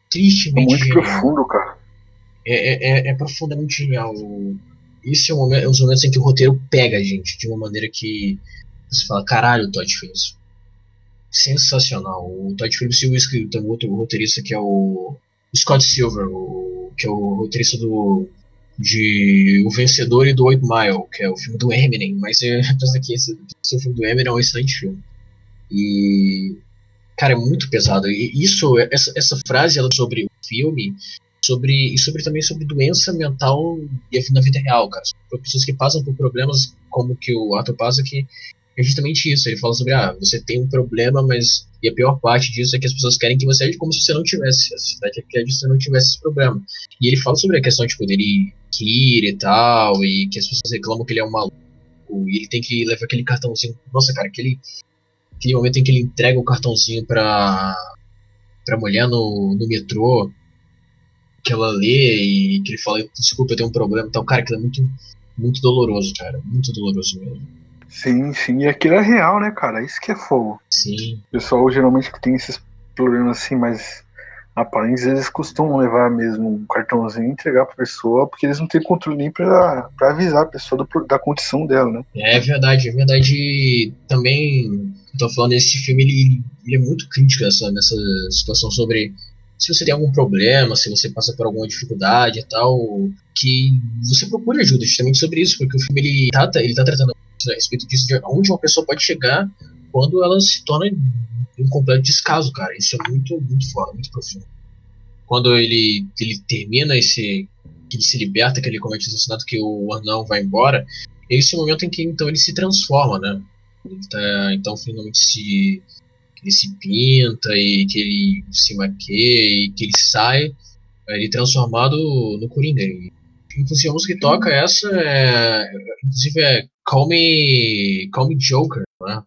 tristemente é muito genial. profundo, cara. É, é, é, é profundamente genial. Isso é um, momento, é um dos momentos em que o roteiro pega a gente de uma maneira que você fala, caralho, o Todd fez. Sensacional. O Todd Phillips e o escritor, o outro roteirista que é o Scott Silver, o, que é o roteirista do de O Vencedor e do Oito Mile, que é o filme do Eminem, mas é, aqui, esse, esse filme do Eminem é um excelente filme. E cara, é muito pesado. E isso, essa, essa frase ela sobre o filme, sobre e sobre também sobre doença mental na vida real, cara. Sobre pessoas que passam por problemas como que o ator passa que é justamente isso. Ele fala sobre ah, você tem um problema, mas e a pior parte disso é que as pessoas querem que você aja como se você não tivesse. A sociedade quer que você não tivesse esse problema. E ele fala sobre a questão de poder ir e tal, e que as pessoas reclamam que ele é um maluco, e ele tem que levar aquele cartãozinho. Nossa, cara, aquele aquele momento em que ele entrega o cartãozinho pra, pra mulher no, no metrô, que ela lê e que ele fala, desculpa, eu tenho um problema e tal. Cara, aquilo é muito, muito doloroso, cara. Muito doloroso mesmo. Sim, sim. E aquilo é real, né, cara? Isso que é fogo. Sim. O pessoal geralmente que tem esses problemas assim, mas aparentes, eles costumam levar mesmo um cartãozinho e entregar pra pessoa, porque eles não têm controle nem pra, pra avisar a pessoa do, da condição dela, né? É verdade, é verdade. Também tô falando, esse filme ele, ele é muito crítico nessa, nessa situação sobre se você tem algum problema, se você passa por alguma dificuldade e tal, que você procure ajuda justamente sobre isso, porque o filme ele trata, ele tá tratando a respeito disso, de onde uma pessoa pode chegar quando ela se torna um completo descaso, cara. Isso é muito, muito foda, muito profundo. Quando ele, ele termina esse. que ele se liberta, que ele comete assassinato, que o anão vai embora, é esse momento em que então ele se transforma, né? Ele tá, então finalmente se ele se pinta e que ele se maquia e que ele sai ele transformado no Coringa. Inclusive a música que toca essa é inclusive é Call Me Call Me Joker, né?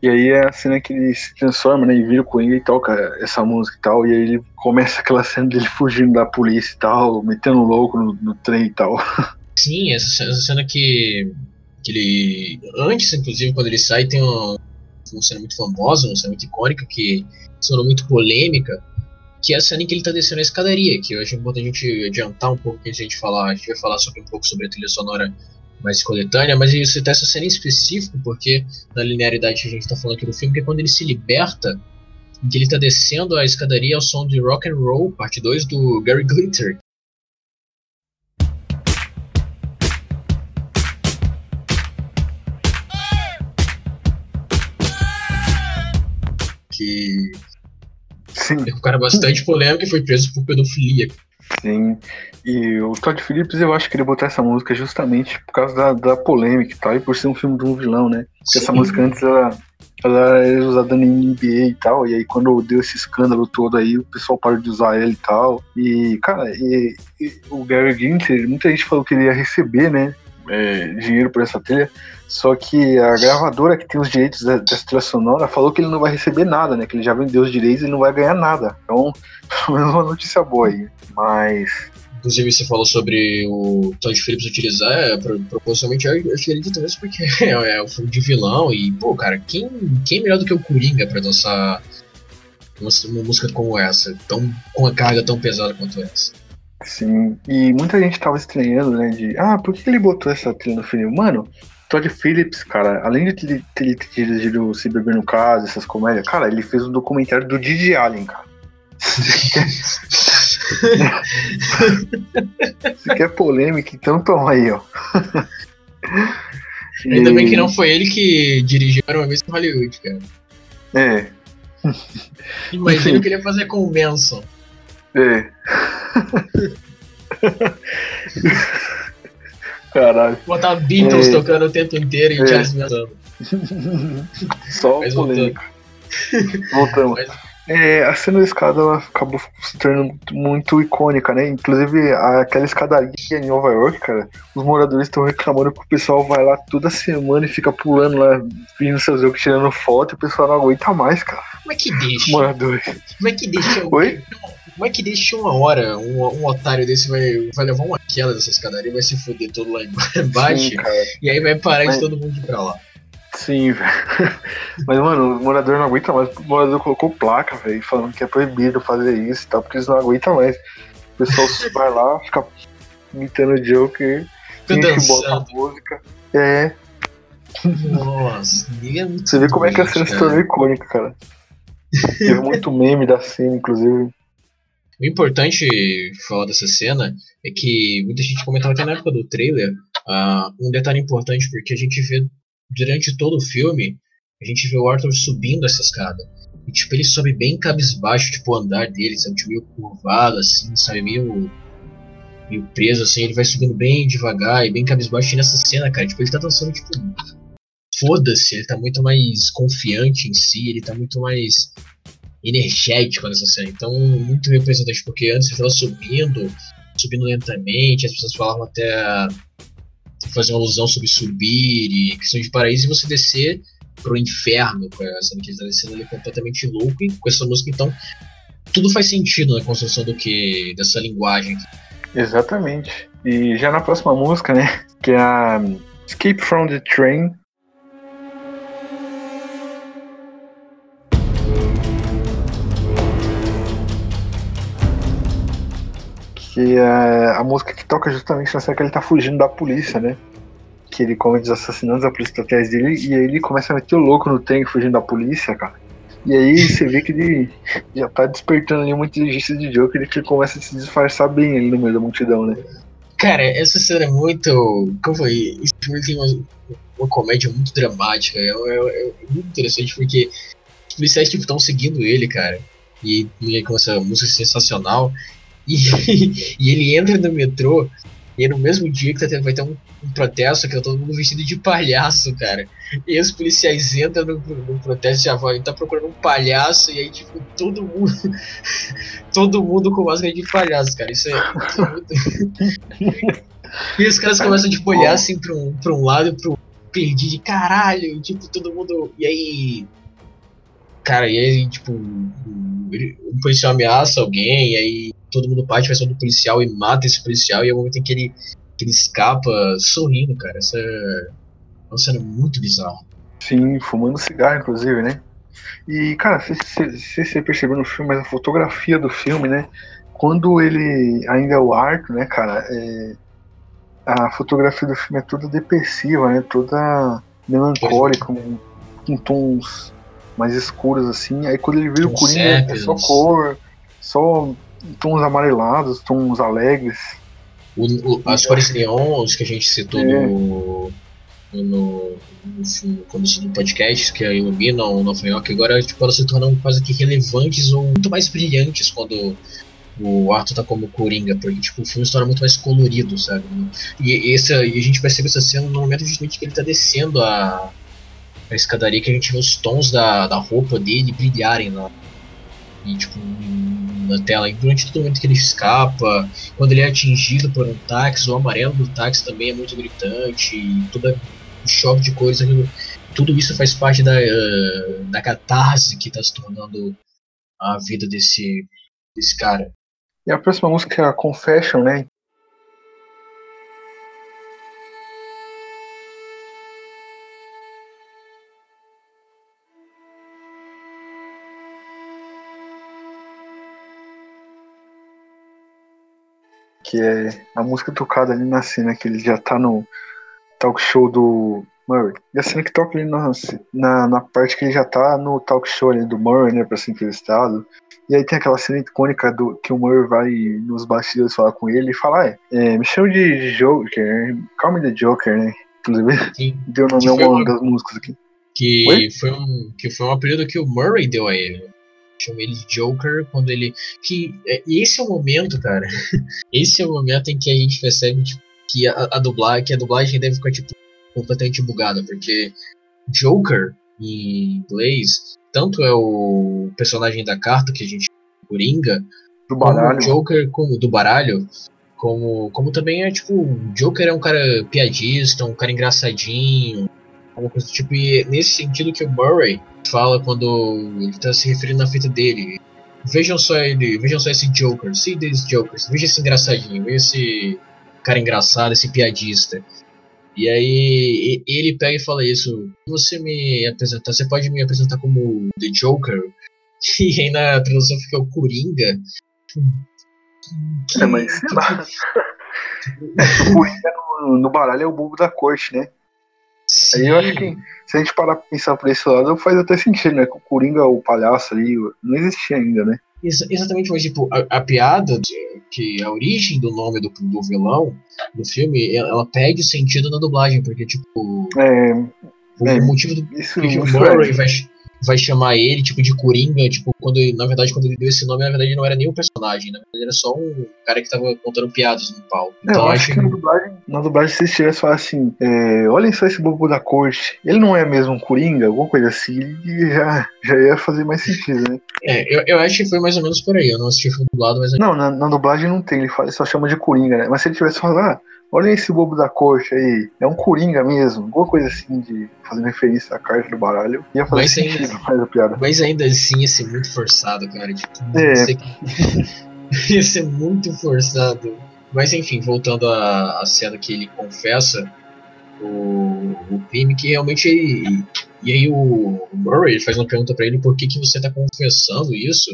E aí é a cena que ele se transforma, né? E vira o Coringa e toca essa música e tal. E aí ele começa aquela cena dele fugindo da polícia e tal, metendo louco no, no trem e tal. Sim, essa, essa cena que, que ele. Antes, inclusive, quando ele sai, tem uma, uma cena muito famosa, uma cena muito icônica, que se tornou muito polêmica, que é a cena em que ele tá descendo a escadaria, que eu acho importante a gente adiantar um pouco que a gente falar. A gente vai falar sobre um pouco sobre a trilha sonora mais coletânea, mas ele cita essa cena em específico, porque na linearidade que a gente está falando aqui do filme, que é quando ele se liberta, que ele está descendo a escadaria ao som de Rock and Roll, parte 2 do Gary Glitter. Que Sim. é um cara bastante polêmico e foi preso por pedofilia. Sim. E o Todd Phillips, eu acho que ele botou essa música justamente por causa da, da polêmica e tal, e por ser um filme de um vilão, né? Porque Sim. essa música antes ela, ela era usada na NBA e tal, e aí quando deu esse escândalo todo aí, o pessoal parou de usar ele e tal. E, cara, e, e o Gary Ginter, muita gente falou que ele ia receber, né? É, dinheiro por essa trilha. Só que a gravadora que tem os direitos dessa trilha sonora falou que ele não vai receber nada, né? Que ele já vendeu os direitos e não vai ganhar nada. Então, pelo menos uma notícia boa aí. Mas. Inclusive, você falou sobre o Todd Phillips utilizar é, proporcionalmente a Artilharia também, porque é, é um filme de vilão. E, pô, cara, quem, quem é melhor do que o Coringa pra dançar uma, uma música como essa, tão, com uma carga tão pesada quanto essa? Sim, e muita gente tava estranhando, né? De, ah, por que ele botou essa trilha no filme? Mano, Todd Phillips, cara, além de ter, ter, dirigido Se Beber no Caso, essas comédias, cara, ele fez um documentário do Didi Allen, cara. Se quer polêmica, então toma aí, ó. Ainda e... bem que não foi ele que dirigiu Era uma vez em Hollywood, cara. É. Imagina que ele ia fazer com o Manson. É. Caralho. Botar Beatles é. tocando o tempo inteiro e é. Charles Manson. Só Mas polêmica. Voltamos. Mas... É, a cena da escada ela acabou se tornando muito icônica, né? Inclusive, aquela escadaria em Nova York, cara, os moradores estão reclamando que o pessoal vai lá toda semana e fica pulando lá, vindo seus jogos, tirando foto, e o pessoal não aguenta mais, cara. Como é que deixa? Moradores. Como é que deixa? Oi? Como é que deixa uma hora um, um otário desse vai, vai levar uma queda dessa escadaria e vai se fuder todo lá embaixo? Sim, e aí vai parar Mas... de todo mundo ir pra lá. Sim, velho. Mas, mano, o morador não aguenta mais. O morador colocou placa, velho, falando que é proibido fazer isso e tal, porque eles não aguentam mais. O pessoal vai lá, fica imitando o Joker, tem que bota a música. É. Nossa, é Você vê como é que a cena se tornou icônica, cara. Teve muito meme da cena, inclusive. O importante falar dessa cena é que muita gente comentava até na época do trailer uh, um detalhe importante, porque a gente vê durante todo o filme, a gente vê o Arthur subindo essa escada. E, tipo, ele sobe bem cabisbaixo, tipo, o andar dele, sabe? Tipo, meio curvado, assim, sabe? Meio, meio preso, assim. Ele vai subindo bem devagar e bem cabisbaixo. E nessa cena, cara, tipo, ele tá dançando, tipo, foda-se. Ele tá muito mais confiante em si, ele tá muito mais energético nessa cena. Então, muito representante, porque antes ele tava subindo, subindo lentamente, as pessoas falavam até fazer uma alusão sobre subir e questão de paraíso e você descer pro inferno essa que ele tá descendo ali completamente louco e com essa música então tudo faz sentido na construção do que dessa linguagem exatamente e já na próxima música né que é a Escape from the Train que é a música que toca justamente na cena que ele tá fugindo da polícia, né? Que ele comete os assassinatos, a polícia tá atrás dele, e aí ele começa a meter o louco no trem fugindo da polícia, cara. E aí você vê que ele já tá despertando ali uma inteligência de Joker que ele começa a se disfarçar bem ali no meio da multidão, né? Cara, essa cena é muito. Como foi? Esse filme tem uma, uma comédia muito dramática. É, é, é, muito interessante porque os policiais estão tipo, seguindo ele, cara. E, e com essa música sensacional. E, e ele entra no metrô e no mesmo dia que tá tendo, vai ter um, um, protesto que tá todo mundo vestido de palhaço, cara. E os policiais entram no, no protesto já vão, tá procurando um palhaço, e aí, tipo, todo mundo. todo mundo com máscara de palhaço, cara. Isso é, muito. e os caras começam tipo, a olhar assim pra um, pra um lado e pro perdido de caralho, tipo, todo mundo. E aí. Cara, e aí, tipo, um, um policial ameaça alguém, e aí todo mundo parte, vai ser do policial e mata esse policial, e é o momento em que ele, que ele escapa sorrindo, cara. Essa é uma cena muito bizarra. Sim, fumando cigarro, inclusive, né? E, cara, se você percebeu no filme, mas a fotografia do filme, né? Quando ele ainda é o Arthur, né, cara? É, a fotografia do filme é toda depressiva, né? Toda melancólica, com, com tons mais escuros, assim. Aí quando ele vira o Coringa, é só cor, só tons amarelados, tons alegres. O, o, as cores neons que a gente citou é. no, no, no, no começo do podcast, que iluminam Nova York, agora tipo, elas se tornam quase que relevantes ou muito mais brilhantes quando o Arthur tá como Coringa, porque tipo, o filme se torna muito mais colorido, sabe? E, essa, e a gente percebe essa cena no momento justamente que ele tá descendo a, a escadaria, que a gente vê os tons da, da roupa dele brilharem lá. E tipo, na tela. E durante todo momento que ele escapa, quando ele é atingido por um táxi, o amarelo do táxi também é muito gritante, e todo o choque de cores, aquilo, tudo isso faz parte da, uh, da catarse que está se tornando a vida desse, desse cara. E a próxima música é a Confession, né? Que é a música tocada ali na cena que ele já tá no talk show do Murray. E a cena que toca ali na, na, na parte que ele já tá no talk show ali do Murray, né, pra ser entrevistado. E aí tem aquela cena icônica do que o Murray vai nos bastidores falar com ele e falar, ah, é, me chama de Joker, Call me the Joker, né? Inclusive, Sim. deu nome a uma das músicas aqui. Que foi, um, que foi um apelido que o Murray deu a ele chama ele de Joker quando ele. Que é, esse é o momento, cara. esse é o momento em que a gente percebe tipo, que a, a dublagem, que a dublagem deve ficar tipo completamente bugada, porque Joker em inglês tanto é o personagem da carta que a gente Coringa, do baralho. como Joker como do baralho, como como também é tipo, Joker é um cara piadista, um cara engraçadinho, alguma coisa do tipo, e é nesse sentido que o Murray fala quando ele tá se referindo à fita dele. Vejam só ele, vejam só esse Joker, see this Joker, veja esse engraçadinho, veja esse cara engraçado, esse piadista. E aí ele pega e fala isso, você me apresentar, você pode me apresentar como The Joker? E aí na tradução fica o Coringa. É, mas sei lá. o Coringa no, no baralho é o bobo da corte, né? Sim. Aí eu acho que se a gente parar pra pensar por esse lado, faz até sentido, né? Que o Coringa, o palhaço ali, não existia ainda, né? Ex exatamente, mas tipo, a, a piada, de, que a origem do nome do, do vilão do filme, ela, ela perde sentido na dublagem, porque tipo. É, o é, motivo do isso, que o Murray vai, vai chamar ele, tipo, de Coringa, tipo, quando ele- na verdade, quando ele deu esse nome, na verdade, não era nem um personagem, na verdade, era só um cara que tava contando piadas no palco. É, Então eu eu acho acho que na dublagem, na dublagem se tivesse falado assim, é, olhem só esse bobo da corte, ele não é mesmo um Coringa, alguma coisa assim, e já, já ia fazer mais sentido, né? É, eu, eu acho que foi mais ou menos por aí. Eu não assisti o filme dublado, mas Não, na, na dublagem não tem, ele, fala, ele só chama de Coringa, né? Mas se ele tivesse falado, ah, olha esse bobo da corte aí, é um Coringa mesmo, alguma coisa assim de fazendo referência à carta do baralho, ia fazer Mas ainda- sentido mais a piada. Mas ainda assim ia ser muito forçado, cara. Tipo, É. ia, ser... ia ser muito forçado. Mas enfim, voltando à, à cena que ele confessa o, o crime, que realmente ele. E aí o Murray faz uma pergunta pra ele por que, que você tá confessando isso?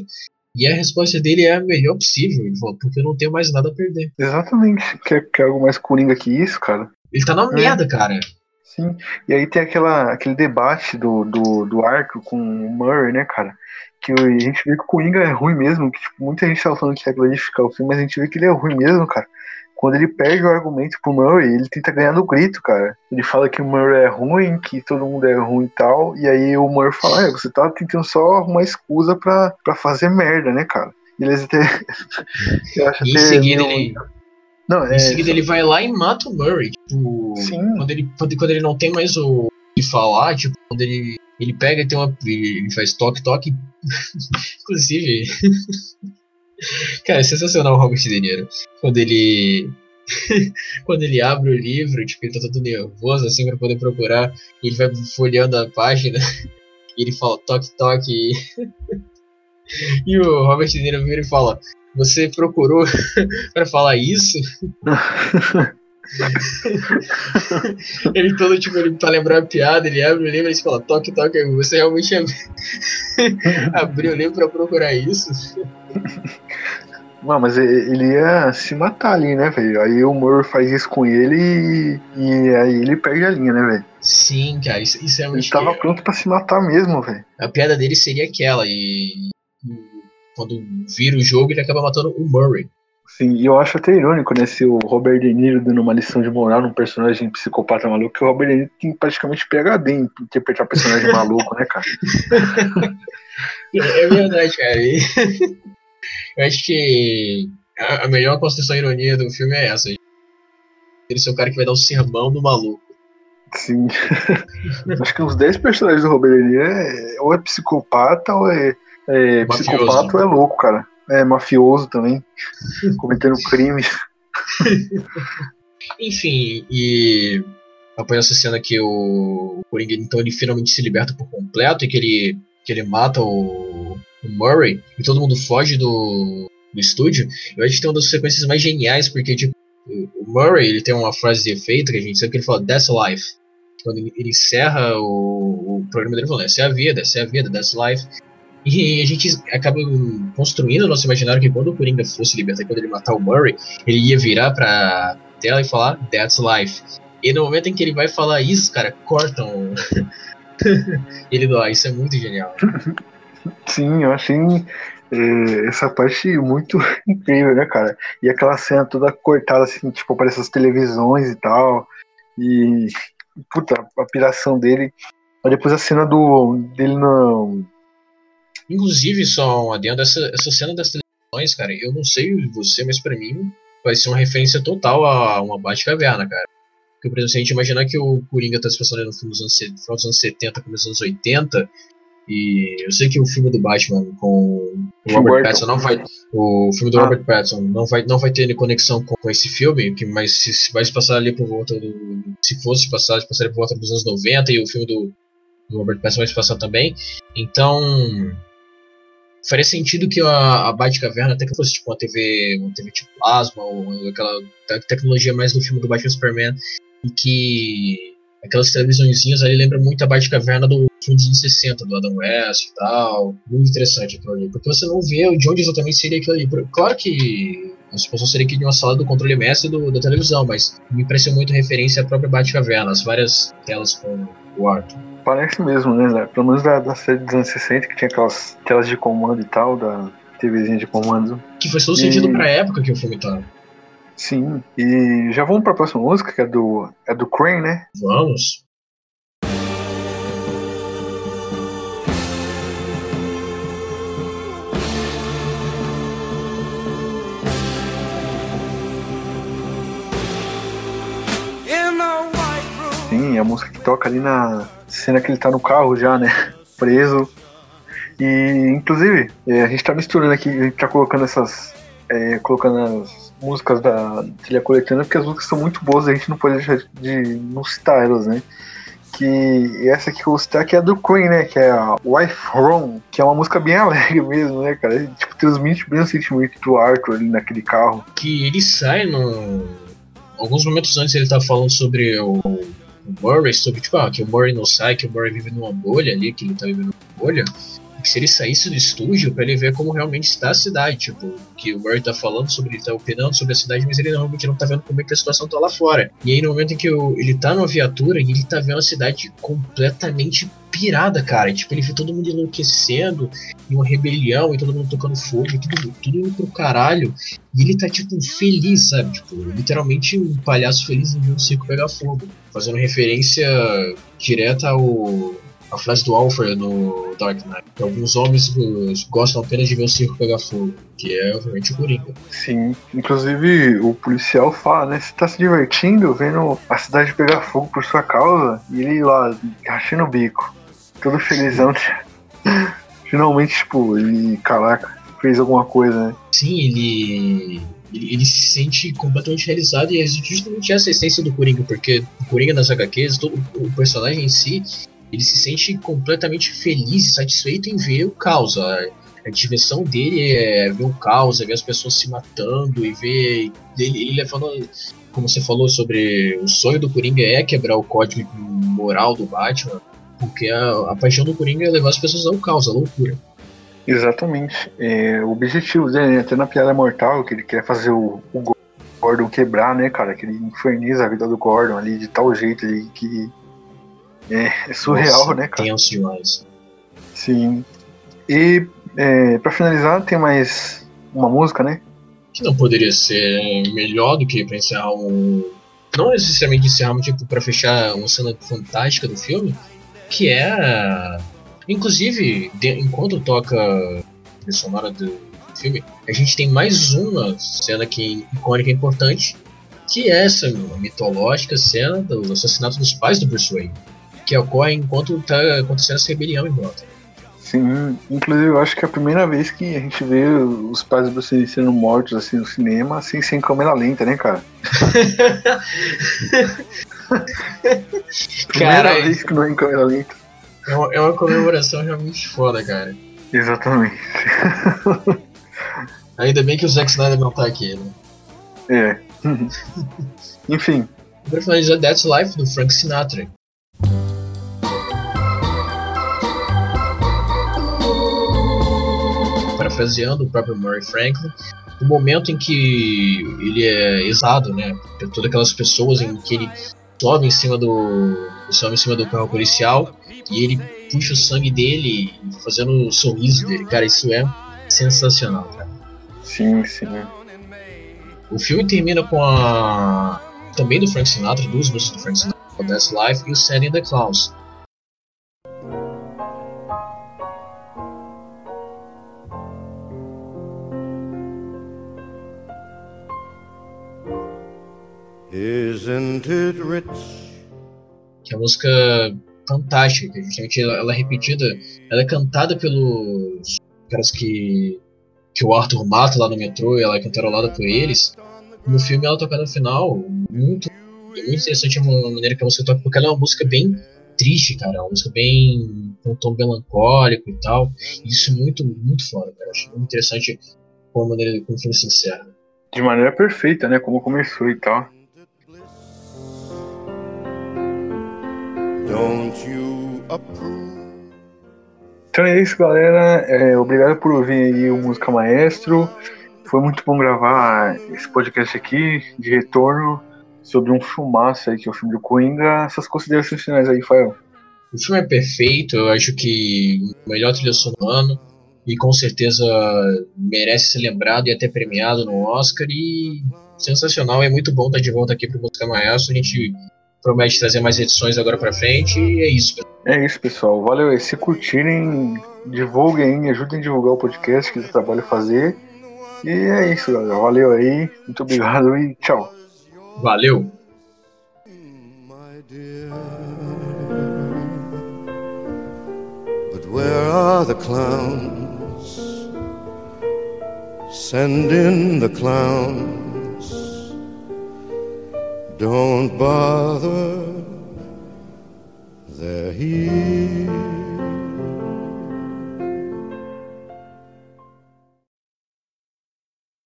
E a resposta dele é a melhor possível. Ele falou, porque eu não tenho mais nada a perder. Exatamente, quer, quer algo mais Coringa que isso, cara? Ele tá na É. merda, cara. Sim, e aí tem aquela, aquele debate do, do, do arco com o Murray, né, cara? Que a gente vê que o Coringa é ruim mesmo, que tipo, muita gente tava falando que ia glorificar o filme, mas a gente vê que ele é ruim mesmo, cara. Quando ele perde o argumento pro Murray, ele tenta ganhar no grito, cara. Ele fala que o Murray é ruim, que todo mundo é ruim e tal, e aí o Murray fala, é, você tá tentando só arrumar excusa pra, pra fazer merda, né, cara? E eles até. Eu acho em seguida meio- ele. Não, é. Em seguida ele vai lá e mata o Murray. Tipo, Sim. quando ele, quando ele não tem mais o que falar, tipo, quando ele, ele pega e tem uma. Ele faz toque-toque. Inclusive. Cara, é sensacional o Robert De Niro. Quando ele. quando ele abre o livro, tipo, ele tá todo nervoso assim pra poder procurar. E ele vai folheando a página. E ele fala toque-toque. E... e o Robert De Niro vira e fala. Você procurou pra falar isso? ele todo, tipo, ele pra lembrar a piada, ele abre o livro e fala, toque, toque, você realmente ab- abriu o livro pra procurar isso? Não, mas ele ia se matar ali, né, velho? Aí o Murray faz isso com ele e, e aí ele perde a linha, né, velho? Sim, cara, isso, isso é Ele realmente... tava pronto pra se matar mesmo, velho. A piada dele seria aquela, e e quando vira o jogo, ele acaba matando o Murray. Sim, e eu acho até irônico, né, se o Robert De Niro dando uma lição de moral num personagem psicopata maluco, que o Robert De Niro tem praticamente PHD em interpretar personagem maluco, né, cara? É é verdade, cara. Eu acho que a melhor construção ironia do filme é essa. Ele ser o cara que vai dar o sermão do maluco. Sim. acho que uns 10 personagens do Robert De é, ou é psicopata ou é, é psicopata ou é louco, cara. é, mafioso também, cometendo crimes. Enfim, e após essa cena que o, Coringa, então ele finalmente se liberta por completo e que ele, que ele mata o, o Murray e todo mundo foge do, do estúdio, eu acho que tem uma das sequências mais geniais, porque tipo, o Murray ele tem uma frase de efeito que a gente sabe que ele fala That's life. Quando ele, encerra o, o programa dele falando, essa é a vida, essa é a vida, that's life. E a gente acaba construindo o nosso imaginário que quando o Coringa fosse libertar, quando ele matar o Murray, ele ia virar pra tela e falar That's life. E no momento em que ele vai falar isso, cara, cortam ele ar. Isso é muito genial. Sim, eu achei é, essa parte muito incrível, né, cara? E aquela cena toda cortada, assim, tipo, aparece as televisões e tal. E, puta, a piração dele. Mas depois a cena do dele no. Inclusive, só um adendo, essa, essa cena das televisões, cara, eu não sei você, mas para mim vai ser uma referência total a uma Batcaverna, cara. Porque, por exemplo, se a gente imaginar que o Coringa tá se passando no filme dos anos, final dos anos 70, começo dos anos 80, e eu sei que o filme do Batman com o Robert Pattinson não vai. O filme do ah. Robert Pattinson não vai, não vai ter conexão com, com esse filme, que, mas se, se, vai se passar ali por volta do. Se fosse passar, se passaria por volta dos anos 90 e o filme do, do Robert Pattinson vai se passar também. Então. Faria sentido que a, a Batcaverna até que fosse tipo uma TV, uma TV tipo plasma, ou aquela tecnologia mais do filme do Batman Superman, e que aquelas televisõezinhas ali lembram muito a Batcaverna do filme dos anos 60, do Adam West e tal. Muito interessante aquilo ali. Porque você não vê de onde exatamente seria aquilo ali. Claro que a suposição seria que de uma sala do controle mestre do, da televisão, mas me pareceu muito referência à própria Batcaverna, as várias telas com o Arthur. Parece mesmo, né? Pelo menos da, da série dos anos 60, que tinha aquelas telas de comando e tal, da TVzinha de comando. Que faz todo e... sentido pra época que o filme tá. Sim, e já vamos pra próxima música, que é do, é do Crane, né? Vamos. Sim, a música que toca ali na cena que ele tá no carro já, né? Preso. E, inclusive, é, a gente tá misturando aqui, a gente tá colocando essas. É, colocando as músicas da trilha coletânea, porque as músicas são muito boas, a gente não pode deixar de não citar elas, né? Que essa que eu vou citar que é a do Queen, né? Que é a Wife Wrong, que é uma música bem alegre mesmo, né, cara? Tipo, transmite bem o sentimento do Arthur ali naquele carro. Que ele sai no. Alguns momentos antes ele tá falando sobre o, o Murray, sobre tipo, ah, que o Murray não sai, que o Murray vive numa bolha ali, que ele tá vivendo numa bolha se ele saísse do estúdio para ele ver como realmente está a cidade, tipo, que o Murray tá falando sobre, ele tá opinando sobre a cidade, mas ele realmente não tá vendo como é que a situação tá lá fora. E aí no momento em que ele tá numa viatura e ele tá vendo a cidade completamente pirada, cara. Tipo, ele vê todo mundo enlouquecendo, e uma rebelião, e todo mundo tocando fogo, tudo, tudo indo pro caralho. E ele tá, tipo, feliz, sabe? Tipo, literalmente um palhaço feliz em um circo pegar fogo. Fazendo referência direta ao a frase do Alfred no Dark Knight. Alguns homens gostam apenas de ver o circo pegar fogo, que é obviamente o Coringa. Sim, inclusive o policial fala, né? Você tá se divertindo vendo a cidade pegar fogo por sua causa e ele lá, rachando o bico, todo felizão. Finalmente, tipo, ele, caraca, fez alguma coisa, né? Sim, ele ele, se sente completamente realizado e é justamente essa essência do Coringa, porque o Coringa nas HQs, todo o personagem em si, ele se sente completamente feliz e satisfeito em ver o caos. A, a diversão dele é ver o caos, é ver as pessoas se matando e ver ele, ele levando, como você falou sobre o sonho do Coringa é quebrar o código moral do Batman, porque a, a paixão do Coringa é levar as pessoas ao caos, à loucura. Exatamente. É, o objetivo dele, até na Piada Mortal, que ele quer fazer o, o Gordon quebrar, né, cara? Que ele inferniza a vida do Gordon ali de tal jeito ali que é, é surreal, Nossa, né, cara? Tenso demais. Sim. E é, para finalizar, tem mais uma música, né? Que não poderia ser melhor do que pra encerrar um. Não necessariamente encerrar, mas tipo, pra fechar uma cena fantástica do filme, que é. Inclusive, de, enquanto toca a sonora do filme, a gente tem mais uma cena que icônica e importante, que é essa mitológica cena do assassinato dos pais do Bruce Wayne que ocorre enquanto está acontecendo essa rebelião em Gotham. Sim, inclusive eu acho que é a primeira vez que a gente vê os pais Lee sendo mortos assim no cinema, assim, sem câmera lenta, né, cara? primeira Cara, vez que não é em câmera lenta. é uma, é uma comemoração realmente foda, cara. Exatamente. Ainda bem que o Zack Snyder não tá aqui, né? É. Enfim, falando de That's Life do Frank Sinatra. Parafraseando o próprio Murray Franklin, o momento em que ele é exado, né, por todas aquelas pessoas em que ele sobe em cima do sobe em cima do carro policial e ele puxa o sangue dele fazendo o sorriso dele, cara, isso é sensacional, cara. sim, sim. O filme termina com a. também do Frank Sinatra, duas músicas do Frank Sinatra, That's Life e o Sandy and the Clowns. Que é uma música fantástica, que justamente ela, ela é repetida, ela é cantada pelos caras que. que o Arthur mata lá no metrô e ela é cantarolada por eles. No filme ela toca no final, muito, é muito interessante a maneira que a música toca, porque ela é uma música bem triste, cara, uma música bem com um tom melancólico e tal. E isso é muito, muito foda, cara. Eu acho muito interessante como a maneira como o filme se encerra. De maneira perfeita, né? Como começou e tal. Então é isso, galera. É, obrigado por ouvir aí o Música Maestro. Foi muito bom gravar esse podcast aqui de retorno sobre um filmaço aí que é o filme do Coringa. Essas considerações finais aí, Fael. O filme é perfeito, eu acho que o melhor trilha sonora do ano e com certeza merece ser lembrado e até premiado no Oscar e sensacional, é muito bom estar de volta aqui pro Música Maestro, a gente promete trazer mais edições agora pra frente e é isso. É isso, pessoal. Valeu aí. Se curtirem, divulguem, ajudem a divulgar o podcast que eu trabalho fazer. E é isso, galera. Valeu aí. Muito obrigado e tchau. Valeu! where are the clowns? Send in the clowns. Don't bother, they're here.